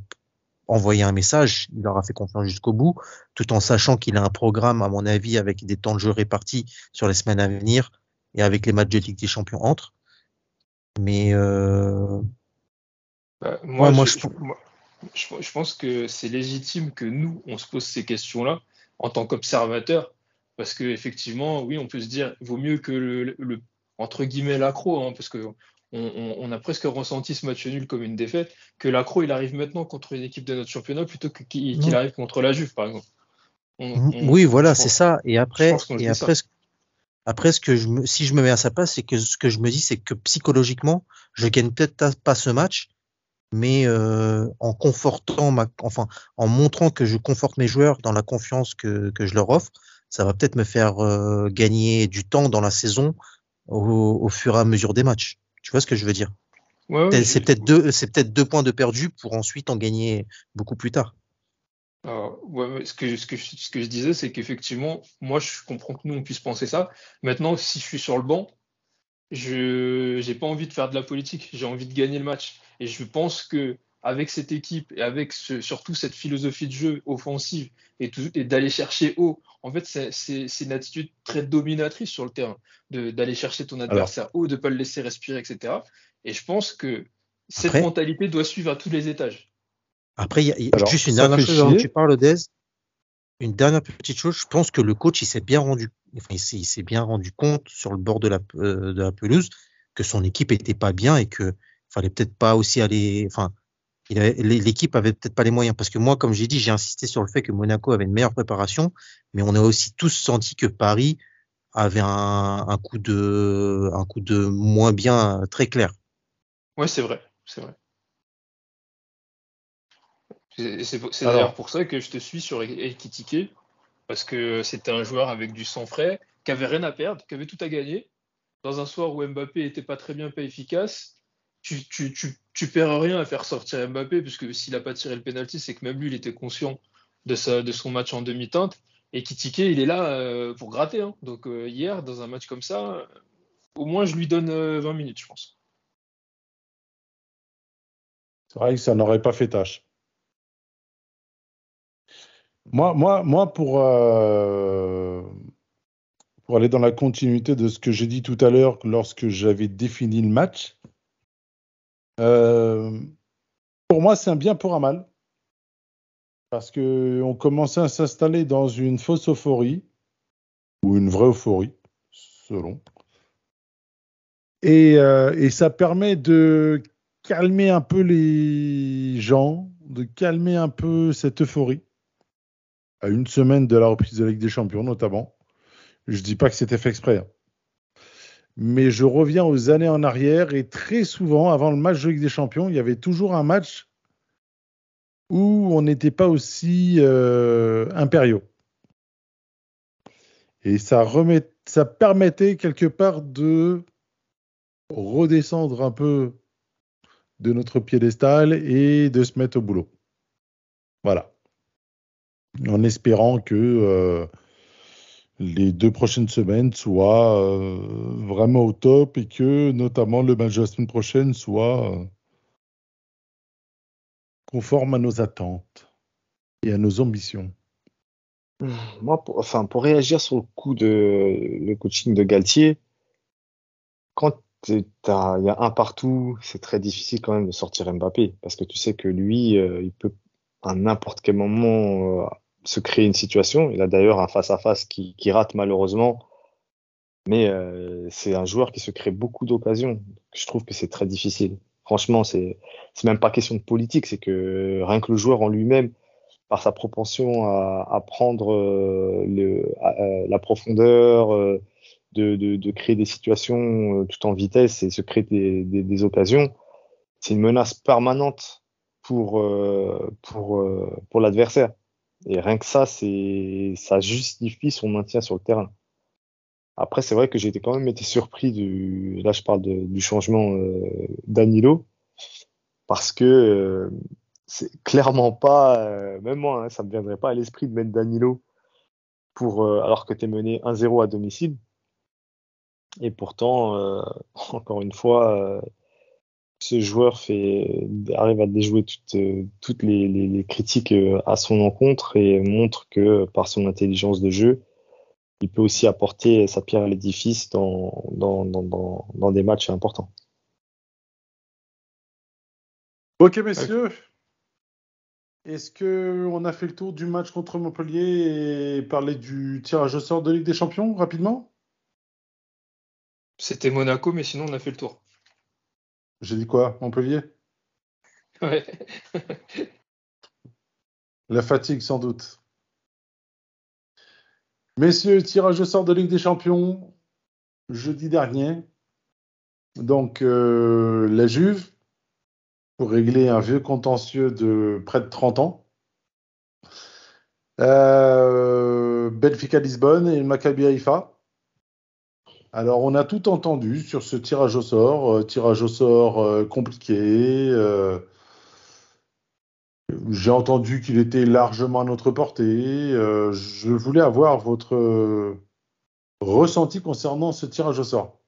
envoyer un message. Il leur a fait confiance jusqu'au bout, tout en sachant qu'il a un programme, à mon avis, avec des temps de jeu répartis sur les semaines à venir et avec les matchs de Ligue des Champions entre. Mais euh, Bah, moi, Ouais, moi, je, je- moi, je- je pense que c'est légitime que nous, on se pose ces questions-là, en tant qu'observateur. Parce qu'effectivement, oui, on peut se dire, vaut mieux que le, le entre guillemets, l'accro, hein, parce que on, on, a presque ressenti ce match nul comme une défaite, que l'accro, il arrive maintenant contre une équipe de notre championnat plutôt qu'il arrive contre la Juve, par exemple. oui, voilà, c'est ça. Et après, et après, après, ce que je me, si je me mets à sa place, c'est que ce que je me dis, c'est que psychologiquement, je gagne peut-être pas ce match, mais euh, en confortant ma, enfin, en montrant que je conforte mes joueurs dans la confiance que, que je leur offre, ça va peut-être me faire euh, gagner du temps dans la saison au, au, fur et à mesure des matchs. Tu vois ce que je veux dire? Ouais, C'est peut-être deux, c'est peut-être deux points de perdu pour ensuite en gagner beaucoup plus tard. Alors, ouais, ce, que, ce, que, ce que je disais, c'est qu'effectivement, moi, je comprends que nous, on puisse penser ça. Maintenant, si je suis sur le banc, je n'ai pas envie de faire de la politique. J'ai envie de gagner le match. Et je pense que avec cette équipe et avec ce, surtout cette philosophie de jeu offensive et, et d'aller chercher haut, en fait, c'est une attitude très dominatrice sur le terrain, d'aller chercher ton adversaire haut, de ne pas le laisser respirer, etc. Et je pense que cette mentalité doit suivre à tous les étages. Après, il y a, juste une dernière chose avant tu parles, Dez. Une dernière petite chose, je pense que le coach, il s'est bien rendu, enfin, il s'est bien rendu compte sur le bord de la, euh, de la pelouse que son équipe était pas bien et que fallait peut-être pas aussi aller, enfin, l'équipe avait peut-être pas les moyens parce que moi, comme j'ai dit, j'ai insisté sur le fait que Monaco avait une meilleure préparation, mais on a aussi tous senti que Paris avait un, un coup de, un coup de moins bien très clair. Ouais, c'est vrai, c'est vrai. C'est d'ailleurs pour ça que je te suis sur Ekitike, parce que c'était un joueur avec du sang frais, qui avait rien à perdre, qui avait tout à gagner. Dans un soir où Mbappé était pas très bien, pas efficace, tu, perds rien à faire sortir Mbappé, puisque s'il n'a pas tiré le penalty, c'est que même lui, il était conscient de, son match en demi-teinte. Et Kitike, il est là euh, pour gratter. Hein. Donc euh, hier, dans un match comme ça, au moins je lui donne 20 euh, minutes, je pense. C'est vrai que ça n'aurait pas fait tâche. Moi, moi, moi pour, pour aller dans la continuité de ce que j'ai dit tout à l'heure lorsque j'avais défini le match, pour moi, c'est un bien pour un mal. Parce qu'on commençait à s'installer dans une fausse euphorie, ou une vraie euphorie, selon. Et, euh, et ça permet de calmer un peu les gens, de calmer un peu cette euphorie à une semaine de la reprise de la Ligue des Champions notamment. Je dis pas que c'était fait exprès. Hein. Mais je reviens aux années en arrière et très souvent, avant le match de Ligue des Champions, il y avait toujours un match où on n'était pas aussi euh, impériaux. Et ça, permettait quelque part de redescendre un peu de notre piédestal et de se mettre au boulot. Voilà en espérant que euh, les deux prochaines semaines soient euh, vraiment au top et que notamment le match de la semaine prochaine soit euh, conforme à nos attentes et à nos ambitions. Moi, pour, enfin, pour réagir sur le coup de le coaching de Galtier, quand il y a un partout, c'est très difficile quand même de sortir Mbappé parce que tu sais que lui, il peut à n'importe quel moment se créer une situation. Il a d'ailleurs un face-à-face qui, qui, rate malheureusement. Mais euh, c'est un joueur qui se crée beaucoup d'occasions. Je trouve que c'est très difficile. Franchement, c'est même pas question de politique, c'est que rien que le joueur en lui-même, par sa propension à, à prendre euh, le, euh, la profondeur, euh, de, de, de, créer des situations tout en vitesse et se créer des, des, des occasions, c'est une menace permanente pour pour pour l'adversaire. Et rien que ça, c'est, ça justifie son maintien sur le terrain. Après, c'est vrai que j'ai quand même été surpris du, là je parle du changement euh, Danilo, parce que euh, c'est clairement pas, euh, même moi, hein, ça me viendrait pas à l'esprit de mettre Danilo pour, alors que tu es mené 1-0 à domicile. Et pourtant, [LAUGHS] encore une fois, ce joueur fait, arrive à déjouer toutes, toutes les, les, les, critiques euh, à son encontre et montre que par son intelligence de jeu, il peut aussi apporter sa pierre à l'édifice dans, dans, dans, dans, des matchs importants. Ok, messieurs. Est-ce que on a fait le tour du match contre Montpellier et parler du tirage au sort de Ligue des Champions rapidement? C'était Monaco, mais sinon on a fait le tour. J'ai dit quoi Montpellier? Ouais. [LAUGHS] La fatigue sans doute. Messieurs, tirage au sort de Ligue des Champions, jeudi dernier. Donc, euh, la Juve, pour régler un vieux contentieux de près de 30 ans. Euh, Benfica Lisbonne et Maccabi Haïfa. Alors, on a tout entendu sur ce tirage au sort, euh, tirage au sort euh, compliqué. euh, j'ai entendu qu'il était largement à notre portée. Je voulais avoir votre ressenti concernant ce tirage au sort.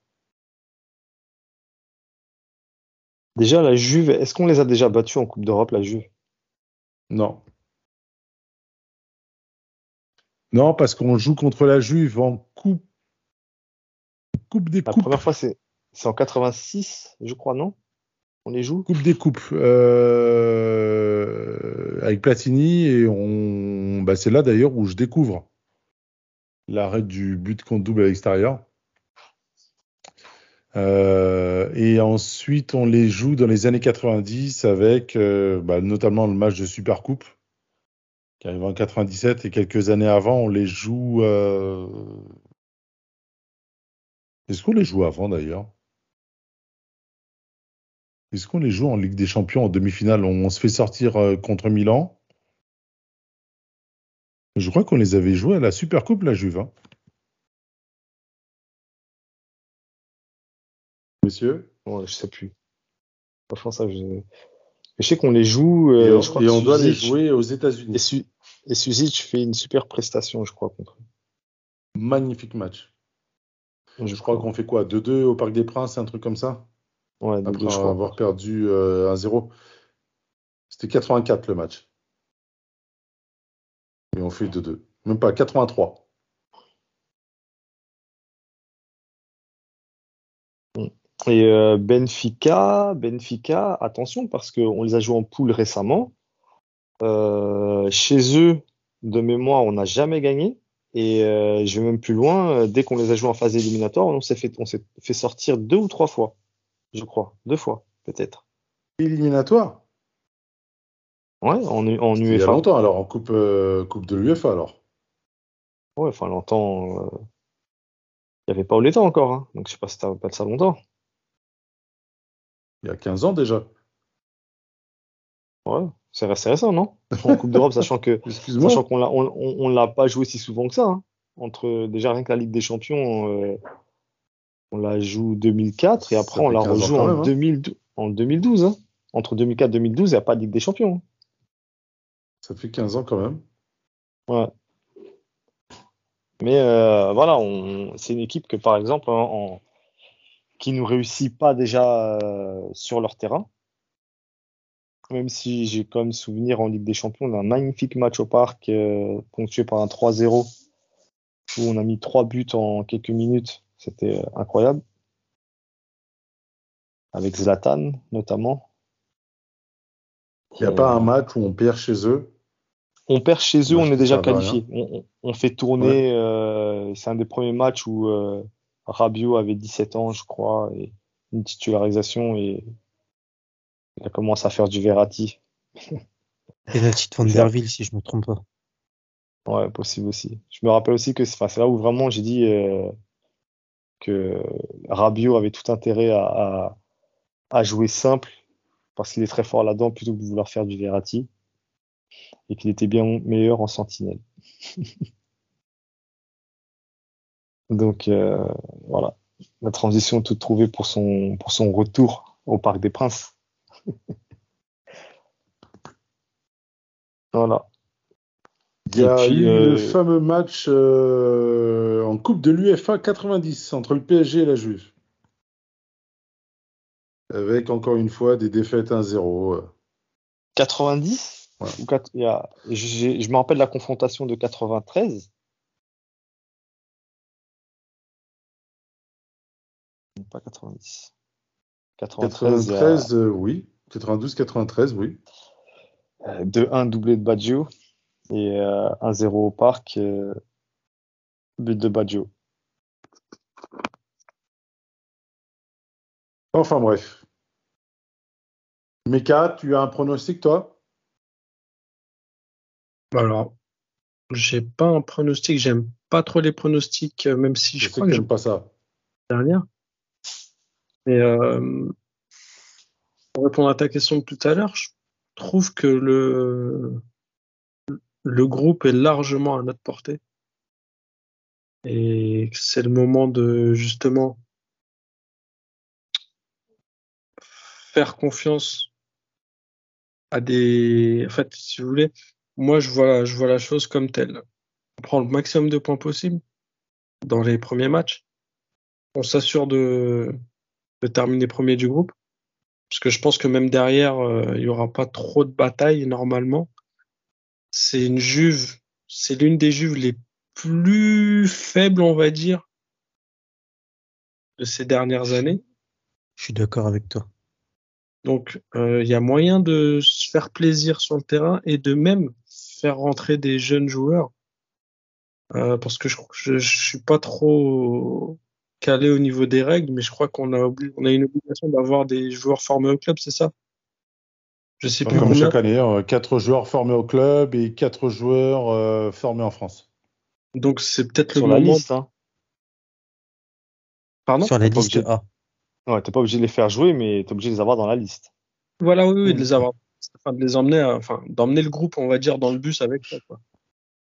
Déjà, la Juve, est-ce qu'on les a déjà battus en Coupe d'Europe, la Juve? Non. Non, parce qu'on joue contre la Juve en coupe, coupe des La coupes. première fois, c'est c'est en 86, je crois, non? On les joue? Coupe des coupes euh, avec Platini et on, bah, c'est là d'ailleurs où je découvre l'arrêt du but contre double à l'extérieur. Euh, et ensuite, on les joue dans les années 90 avec euh, bah, notamment le match de Supercoupe qui arrive en 97 et quelques années avant, on les joue. euh, Est-ce qu'on les joue avant d'ailleurs? Est-ce qu'on les joue en Ligue des Champions en demi-finale? On, on se fait sortir euh, contre Milan? Je crois qu'on les avait joués à la Supercoupe, la Juve. hein. Messieurs? Ouais, je sais plus. Franchement, ça, je, je sais qu'on les joue. Et, euh, on, je crois et on doit les jouer aux Et, États-Unis. Su- et Suzic fait une super prestation, je crois, contre eux. Magnifique match. Je, crois qu'on fait quoi 2-2 au Parc des Princes, un truc comme ça? Ouais, Après je crois. avoir perdu euh, 1-0. C'était 84 le match. Et on fait 2-2. Même pas, 83. Et euh, Benfica, Benfica, attention parce qu'on les a joués en poule récemment. Euh, chez eux, de mémoire, on n'a jamais gagné. Et euh, je vais même plus loin. euh, Dès qu'on les a joués en phase éliminatoire, on s'est fait, on s'est fait sortir deux ou trois fois, je crois, deux fois peut-être. Éliminatoire? Ouais, en, U- en Il y a UEFA. longtemps alors, en Coupe, euh, coupe de l'UEFA alors. Ouais, enfin longtemps. euh, Il n'y avait pas Oleta encore, hein. donc je sais pas si tu rappelles ça longtemps. Il y a 15 ans déjà. Ouais, c'est resté récent, non? En Coupe d'Europe, sachant que. [LAUGHS] Sachant qu'on l'a, on, on, on l'a pas joué si souvent que ça. hein. Entre déjà rien que la Ligue des Champions, euh, on la joue 2004 et après Ça on la 15 ans rejoue en, même, hein. 2012, en 2012. hein. Entre 2004 et 2012, il n'y a pas de Ligue des Champions. hein. Ça fait 15 ans quand même. Ouais. Mais euh, voilà, c'est une équipe que par exemple, hein, en, qui nous réussit pas déjà euh, sur leur terrain. Même si j'ai quand même souvenir en Ligue des Champions d'un magnifique match au parc euh, ponctué par un 3-0 où on a mis trois buts en quelques minutes. C'était euh, incroyable. Avec Zlatan notamment. Il n'y a Euh, pas un match où on perd chez eux? on perd chez eux, Moi, on est déjà qualifié. On, fait tourner. euh, c'est un des premiers matchs où Rabiot avait 17 ans, je crois, et une titularisation et il a commencé à faire du Verratti. Penalty de Van [LAUGHS] der Ville, si je me trompe pas. Ouais, possible aussi. Je me rappelle aussi que c'est là où vraiment j'ai dit euh, que Rabiot avait tout intérêt à, à, à jouer simple parce qu'il est très fort là-dedans plutôt que de vouloir faire du Verratti et qu'il était bien meilleur en sentinelle. [LAUGHS] Donc euh, voilà, la transition toute trouvée pour son pour son retour au Parc des Princes. [LAUGHS] voilà. Il y a eu euh, le fameux match euh, en Coupe de l'UEFA 90 entre le PSG et la Juve. Avec encore une fois des défaites 1-0. euh. 90 Ouais. ou quat- il y a, j'ai- je me rappelle la confrontation de 93. Non, Pas 90. 93, il y a- 93, euh, oui. 92-93, oui. Euh, 2-1 doublé de Baggio et euh, 1-0 au parc, euh, but de Baggio. Enfin bref. Meka, tu as un pronostic, toi? Alors, j'ai pas un pronostic, j'aime pas trop les pronostics, euh, même si je, Je sais crois que que j'aime pas ça. dernière. Mais euh, pour répondre à ta question de tout à l'heure, je trouve que le, le groupe est largement à notre portée. Et c'est le moment de justement faire confiance à des. En fait, si vous voulez, moi je vois, je vois la chose comme telle. On prend le maximum de points possible dans les premiers matchs. On s'assure de, de terminer premier du groupe. Parce que je pense que même derrière, euh, il n'y aura pas trop de batailles normalement. C'est une Juve, c'est l'une des Juves les plus faibles, on va dire, de ces dernières années. Je suis d'accord avec toi. Donc, euh, il y a moyen de se faire plaisir sur le terrain et de même faire rentrer des jeunes joueurs. Euh, parce que je, je, je suis pas trop calé au niveau des règles, mais je crois qu'on a, on a une obligation d'avoir des joueurs formés au club, c'est ça? Je sais plus Comme combien. chaque année, euh, quatre joueurs formés au club et quatre joueurs euh, formés en France. Donc, c'est peut-être le Sur la moment. liste, hein. Pardon? Sur la Pas liste obligé. A. Ouais, t'es pas obligé de les faire jouer, mais t'es obligé de les avoir dans la liste. Voilà, oui, oui, de Mm. les avoir. Enfin, de les emmener, à- enfin, d'emmener le groupe, on va dire, dans le bus avec toi, quoi.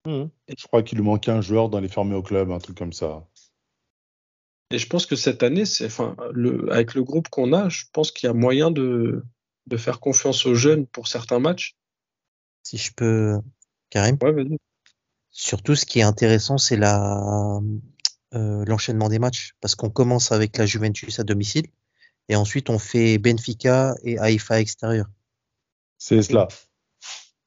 Mhm. Je crois qu'il lui manquait un joueur dans les formés au club, un truc comme ça. Et je pense que cette année, c'est, enfin, le, avec le groupe qu'on a, je pense qu'il y a moyen de, de faire confiance aux jeunes pour certains matchs. Si je peux, Karim. Ouais, vas-y. Surtout, ce qui est intéressant, c'est la euh, l'enchaînement des matchs, parce qu'on commence avec la Juventus à domicile, et ensuite on fait Benfica et Haïfa extérieur. C'est cela.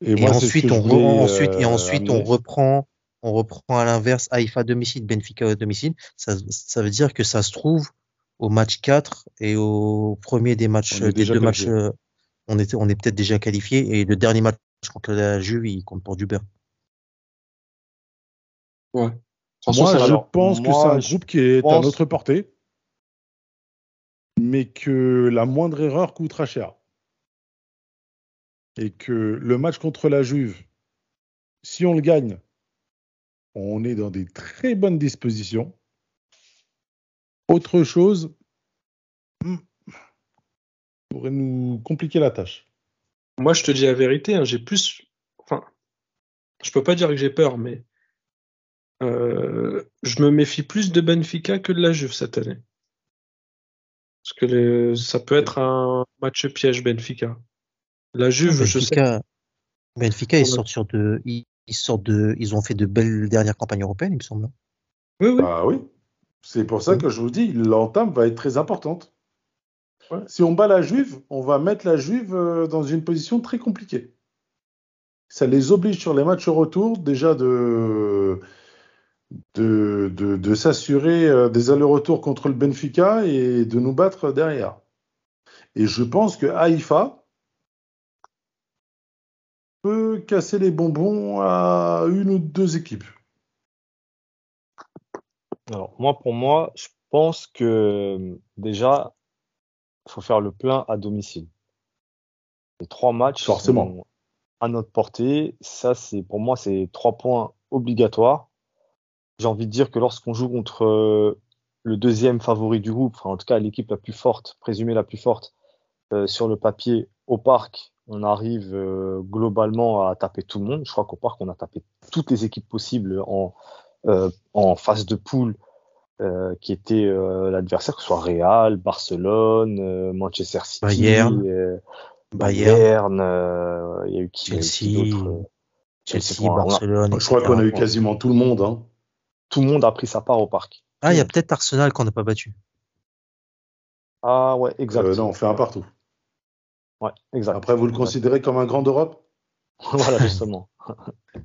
Et, moi, ensuite, on, re- et ensuite on reprend, on reprend à l'inverse Haïfa à domicile, Benfica à domicile. Ça, ça veut dire que ça se trouve au match 4 et au premier des matchs, On est des deux matchs, qualifié. euh, on était, on est peut-être déjà qualifié, et le dernier match contre la Juve, il compte pour du beurre. Ouais. Façon, Moi, je pense que c'est un groupe qui est à notre portée, mais que la moindre erreur coûtera cher. Et que le match contre la Juve, si on le gagne, on est dans des très bonnes dispositions. Autre chose hmm, pourrait nous compliquer la tâche. Moi, je te dis la vérité, hein, j'ai plus, enfin, je peux pas dire que j'ai peur, mais euh, je me méfie plus de Benfica que de la Juve cette année. Parce que les- ça peut être un match piège, Benfica. La Juve, je sais. Benfica, Benfica, ils Ouais. sortent sur de, ils, ils sortent de, ils ont fait de belles dernières campagnes européennes, il me semble. Oui, oui. Ah oui, c'est pour ça que je vous dis, l'entame va être très importante. Ouais. Si on bat la Juve, on va mettre la Juve euh, dans une position très compliquée. Ça les oblige sur les matchs retour déjà de, de, de, de s'assurer euh, des allers-retours contre le Benfica et de nous battre derrière. Et je pense que Haïfa peut casser les bonbons à une ou deux équipes. Alors, moi, pour moi, je pense que déjà, il faut faire le plein à domicile. Les trois matchs Forcément. sont à notre portée. Ça, c'est pour moi, c'est trois points obligatoires. J'ai envie de dire que lorsqu'on joue contre euh, le deuxième favori du groupe, enfin, en tout cas l'équipe la plus forte, présumée la plus forte euh, sur le papier au parc, on arrive euh, globalement à taper tout le monde. Je crois qu'au parc, on a tapé toutes les équipes possibles en, euh, en phase de poule euh, qui était euh, l'adversaire, que ce soit Real, Barcelone, euh, Manchester City, Bayern. euh, euh, il y a eu qui, il y a eu qui Chelsea, Chelsea, a- Barcelone. Je crois qu'on a eu quasiment tout le monde. Hein. Tout le monde a pris sa part au parc. Ah, il y a peut-être Arsenal qu'on n'a pas battu. Ah ouais, exact. Euh, non, on fait un partout. Ouais, exact. Après, vous le Exact. considérez comme un grand d'Europe? [LAUGHS] Voilà, [LAUGHS] justement.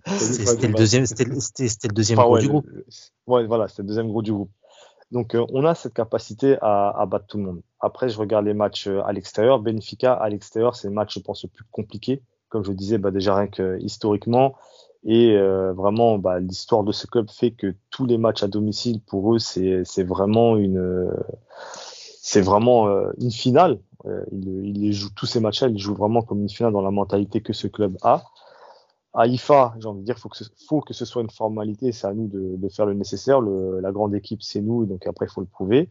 C'est- C'était le deuxième, c'était le- c'était- c'était le deuxième Enfin, gros ouais, du le- groupe. le- ouais, voilà, c'est le deuxième gros du groupe. Donc, euh, on a cette capacité à, à battre tout le monde. Après, je regarde les matchs euh, à l'extérieur. Benfica, à l'extérieur, c'est le match, je pense, le plus compliqué comme je disais, bah, déjà rien que historiquement. Et euh, vraiment, bah, l'histoire de ce club fait que tous les matchs à domicile, pour eux, c'est vraiment une, c'est vraiment euh, une finale. Euh, les jouent tous ces matchs-là, ils jouent vraiment comme une finale dans la mentalité que ce club a. À IFA, j'ai envie de dire, faut que ce, faut que ce soit une formalité. C'est à nous de, faire le nécessaire. La grande équipe, c'est nous, donc après, il faut le prouver.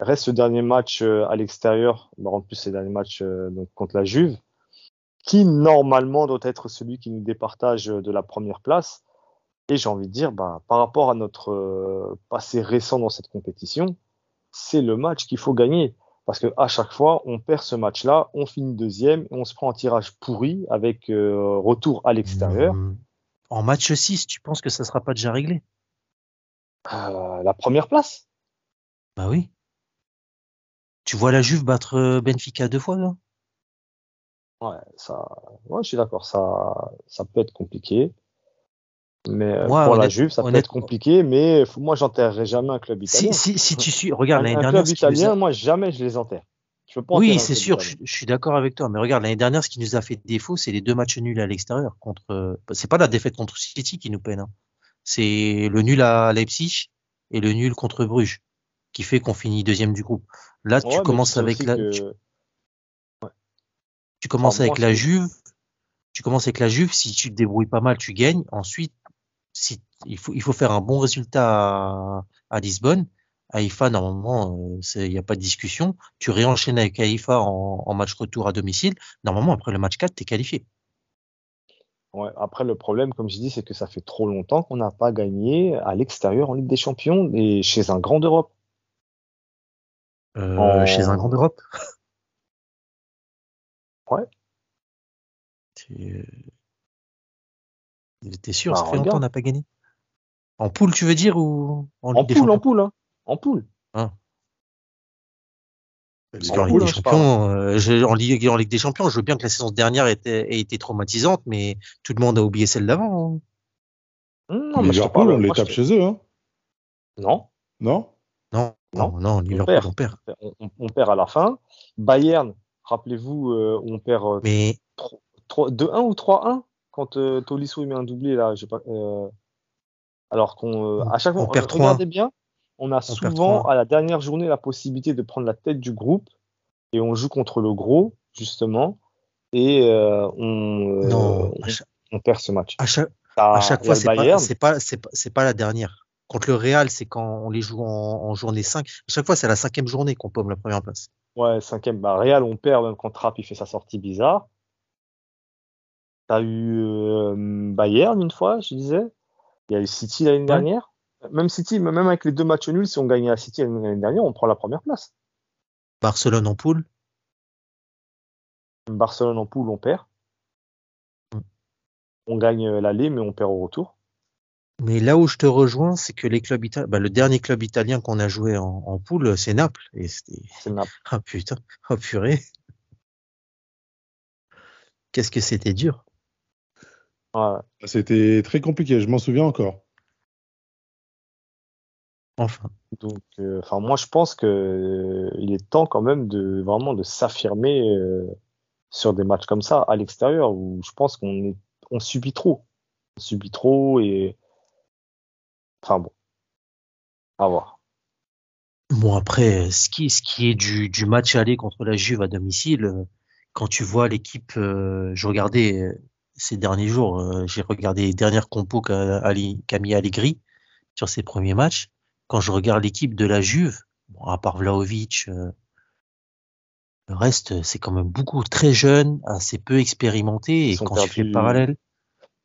Reste le dernier match euh, à l'extérieur, en plus c'est le dernier match donc contre la Juve, qui normalement doit être celui qui nous départage de la première place. Et j'ai envie de dire, bah, par rapport à notre passé récent dans cette compétition, c'est le match qu'il faut gagner. Parce que à chaque fois, on perd ce match-là, on finit deuxième et on se prend un tirage pourri avec euh, retour à l'extérieur. Mmh. En match 6, tu penses que ça sera pas déjà réglé? Euh, La première place Bah oui. Tu vois la Juve battre euh, Benfica deux fois là Ouais, ça, ouais, je suis d'accord. Ça, ça peut être compliqué. Mais Ouais, pour la Juve, ça peut être compliqué, mais faut- moi, j'enterrerai jamais un club italien. si, si, si tu suis, regarde un, l'année un dernière. club nous a- italien, moi, jamais je les enterre. Je peux pas Oui, un c'est club sûr, je, suis d'accord avec toi. Mais regarde, l'année dernière, ce qui nous a fait défaut, c'est les deux matchs nuls à l'extérieur. Contre, euh, c'est pas la défaite contre City qui nous peine. hein. C'est le nul à Leipzig et le nul contre Bruges qui fait qu'on finit deuxième du groupe. Là, Ouais, tu commences avec la, que- tu, tu commences Enfin, avec moi, la Juve. Tu commences avec la Juve. Si tu te débrouilles pas mal, tu gagnes. Ensuite, si il faut, il faut faire un bon résultat à, à Lisbonne. Haïfa, normalement, il n'y a pas de discussion. Tu réenchaînes avec Haïfa en, en match retour à domicile. Normalement, après le match 4, tu es qualifié. Ouais, après, le problème, comme je dis, c'est que ça fait trop longtemps qu'on n'a pas gagné à l'extérieur en Ligue des Champions et chez un grand d'Europe. Euh, En- Chez un grand d'Europe? Ouais. Tu es sûr, Bah, ça fait longtemps qu'on n'a pas gagné. En poule, tu veux dire, ou en Ligue En des poule, en Champions? poule, hein. En poule. Parce En qu'en Ligue poule, des hein, parle. Champions, euh, je- en, Ligue, en Ligue des Champions, je veux bien que la saison dernière ait été, ait été traumatisante, mais tout le monde a oublié celle d'avant. hein. Non, mais Liverpool, on les tape chez eux, hein. Non, Non? Non, Non, non, non, Liverpool, perd. on perd. on, perd à la fin. Bayern, rappelez-vous, euh, on perd euh, Mais 3 2-1 ou 3-1 quand euh, Tolisso il met un doublé là. Pas, euh, alors qu'on, euh, à chaque On fois, perd regardez bien, on a souvent 3-1. à la dernière journée la possibilité de prendre la tête du groupe et on joue contre le gros justement et euh, on, non, on, à chaque, on perd ce match. à chaque, à fois, c'est pas, la dernière. Contre le Real, c'est quand on les joue en, en journée 5. À chaque fois, c'est la cinquième journée qu'on pomme la première place. Ouais, cinquième. Bah, Real, on perd même quand Trapp il fait sa sortie bizarre. T'as eu euh, Bayern une fois, je disais. Il y a eu City l'année dernière. Même City, même avec les deux matchs nuls, si on gagnait à City l'année dernière, on prend la première place. Barcelone en poule. Barcelone en poule, on perd. Mm. On gagne l'aller, mais on perd au retour. Mais là où je te rejoins, c'est que les clubs italiens, bah, le dernier club italien qu'on a joué en, en poule, c'est Naples. Et C'est Naples. [LAUGHS] ah putain, oh purée. Qu'est-ce que c'était dur. Ouais. C'était très compliqué, je m'en souviens encore. Enfin. Donc, euh, enfin, moi, je pense que euh, il est temps quand même de vraiment de s'affirmer euh, sur des matchs comme ça à l'extérieur où je pense qu'on est, on subit trop, on subit trop et enfin bon, à voir. Bon après, ce qui, ce qui est du, du match aller contre la Juve à domicile, quand tu vois l'équipe, euh, je regardais euh, ces derniers jours, euh, j'ai regardé les dernières compos qu'a qu'a mis Allegri sur ses premiers matchs. Quand je regarde l'équipe de la Juve, bon, à part Vlahovic, euh, le reste, c'est quand même beaucoup très jeune, assez peu expérimenté. Et Ils sont quand tu fais le parallèle,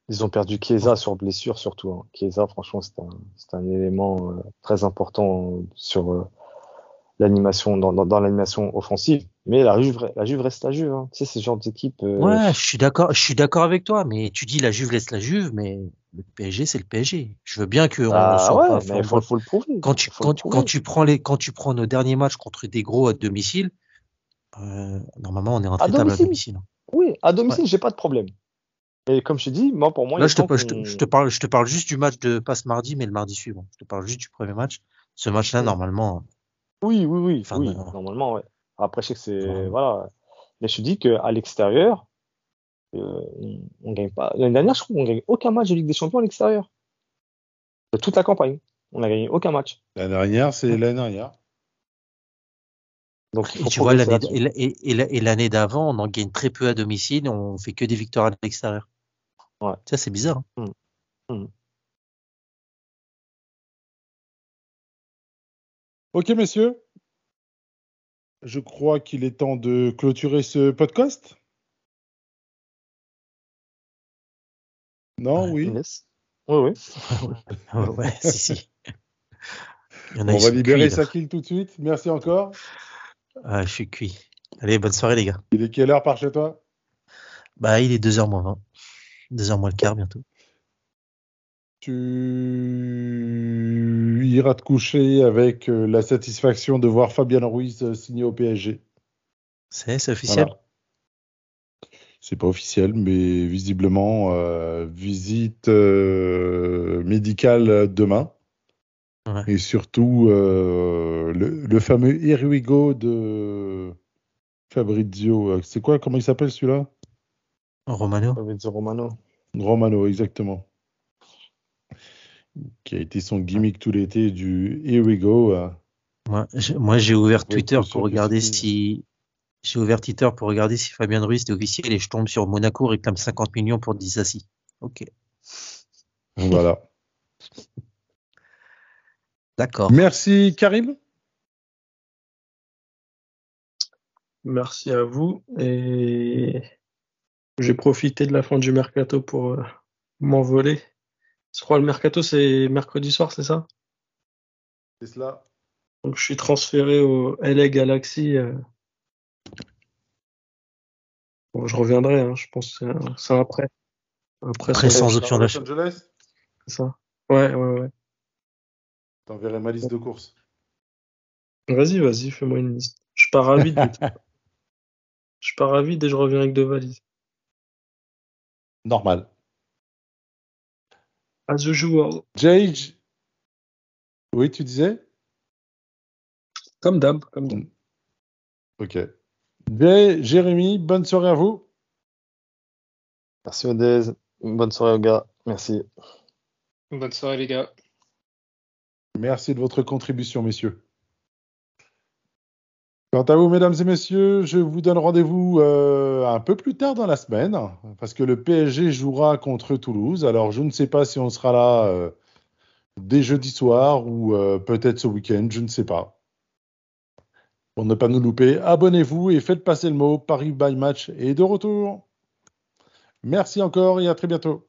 Ils ont perdu Chiesa sur blessure surtout. Hein. Chiesa, franchement, c'est un, c'est un élément euh, très important sur l'animation dans, dans, dans l'animation offensive. Mais la Juve, la Juve reste la Juve. Hein. Tu sais, ce genre d'équipe. euh, Ouais, je suis d'accord, je suis d'accord avec toi, mais tu dis la Juve laisse la Juve, mais le PSG c'est le PSG. Je veux bien qu'on bah, soit ouais, pas mais il faut, faut le prouver. quand tu Faut quand, le tu- prouver. quand tu prends les quand tu prends nos derniers matchs contre des gros à domicile, euh, normalement on est intraitable à domicile? domicile. hein. Oui, à domicile, j'ai pas de problème. Et comme je te dis, moi, pour moi, Là je te, je, te, je te parle je te parle juste du match de passe mardi, mais le mardi suivant. Je te parle juste du premier match. Ce match-là normalement, Oui, oui, oui, Enfin, oui, non. normalement, ouais. Après, je sais que c'est, Ouais. voilà. Mais je te dis qu'à l'extérieur, Euh, on, gagne pas. L'année dernière, je crois qu'on gagne aucun match de Ligue des Champions à l'extérieur. De toute la campagne. On n'a gagné aucun match. L'année dernière, c'est l'année dernière. Donc, il Et faut tu vois, l'année et, et- et la- et l'année d'avant, on en gagne très peu à domicile, on fait que des victoires à l'extérieur. Ouais. Ça, c'est bizarre. hein. Ok, messieurs. Je crois qu'il est temps de clôturer ce podcast. Non, oui. Yes. Oui, oui. [LAUGHS] Ouais, ouais, si, si. Il y en a, On va libérer. Sakil tout de suite. Merci encore. Ah, je suis cuit. Allez, bonne soirée, les gars. Il est quelle heure par chez toi? Bah, il est 2h moins 20. 2h moins le quart bientôt. Tu iras te coucher avec euh, la satisfaction de voir Fabien Ruiz euh, signer au PSG. C'est, officiel? Voilà. C'est pas officiel, mais visiblement, euh, visite euh, médicale demain. Ouais. Et surtout, euh, le, le fameux Here We Go de Fabrizio. C'est quoi Comment il s'appelle celui-là? Romano? Fabrizio Romano. Romano, exactement. Qui a été son gimmick tout l'été du Here We Go. euh. Moi, j'ai- ouvert Twitter pour regarder si, j'ai ouvert Twitter pour regarder si Fabien Ruiz était officiel et je tombe sur Monaco réclame 50 millions pour Disassi. Ok. Voilà. D'accord. Merci Karim. Merci à vous. Et j'ai profité de la fin du mercato pour euh, m'envoler. Je crois le mercato, c'est mercredi soir, c'est ça? C'est cela. Donc je suis transféré au LA Galaxy. euh. Bon, je reviendrai, hein, je pense que c'est- c'est après. Après, Après, sans option Los d'achat. Angeles? C'est ça. Ouais, ouais, ouais. T'enverrai ma liste de courses. Vas-y, vas-y, fais-moi une liste. Je pars à vide. [LAUGHS] je pars à vide et je reviens avec deux valises. Normal. As usual. Jage. Oui, tu disais? Comme d'hab, comme d'hab. Ok. Jay, Jérémy, bonne soirée à vous. Merci Odez. Bonne soirée aux gars. Merci. Bonne soirée, les gars. Merci de votre contribution, messieurs. Quant à vous, mesdames et messieurs, je vous donne rendez-vous euh, un peu plus tard dans la semaine, parce que le PSG jouera contre Toulouse. Alors, je ne sais pas si on sera là euh, dès jeudi soir ou euh, peut-être ce week-end, je ne sais pas. Pour ne pas nous louper, abonnez-vous et faites passer le mot. Paris by Match est de retour. Merci encore et à très bientôt.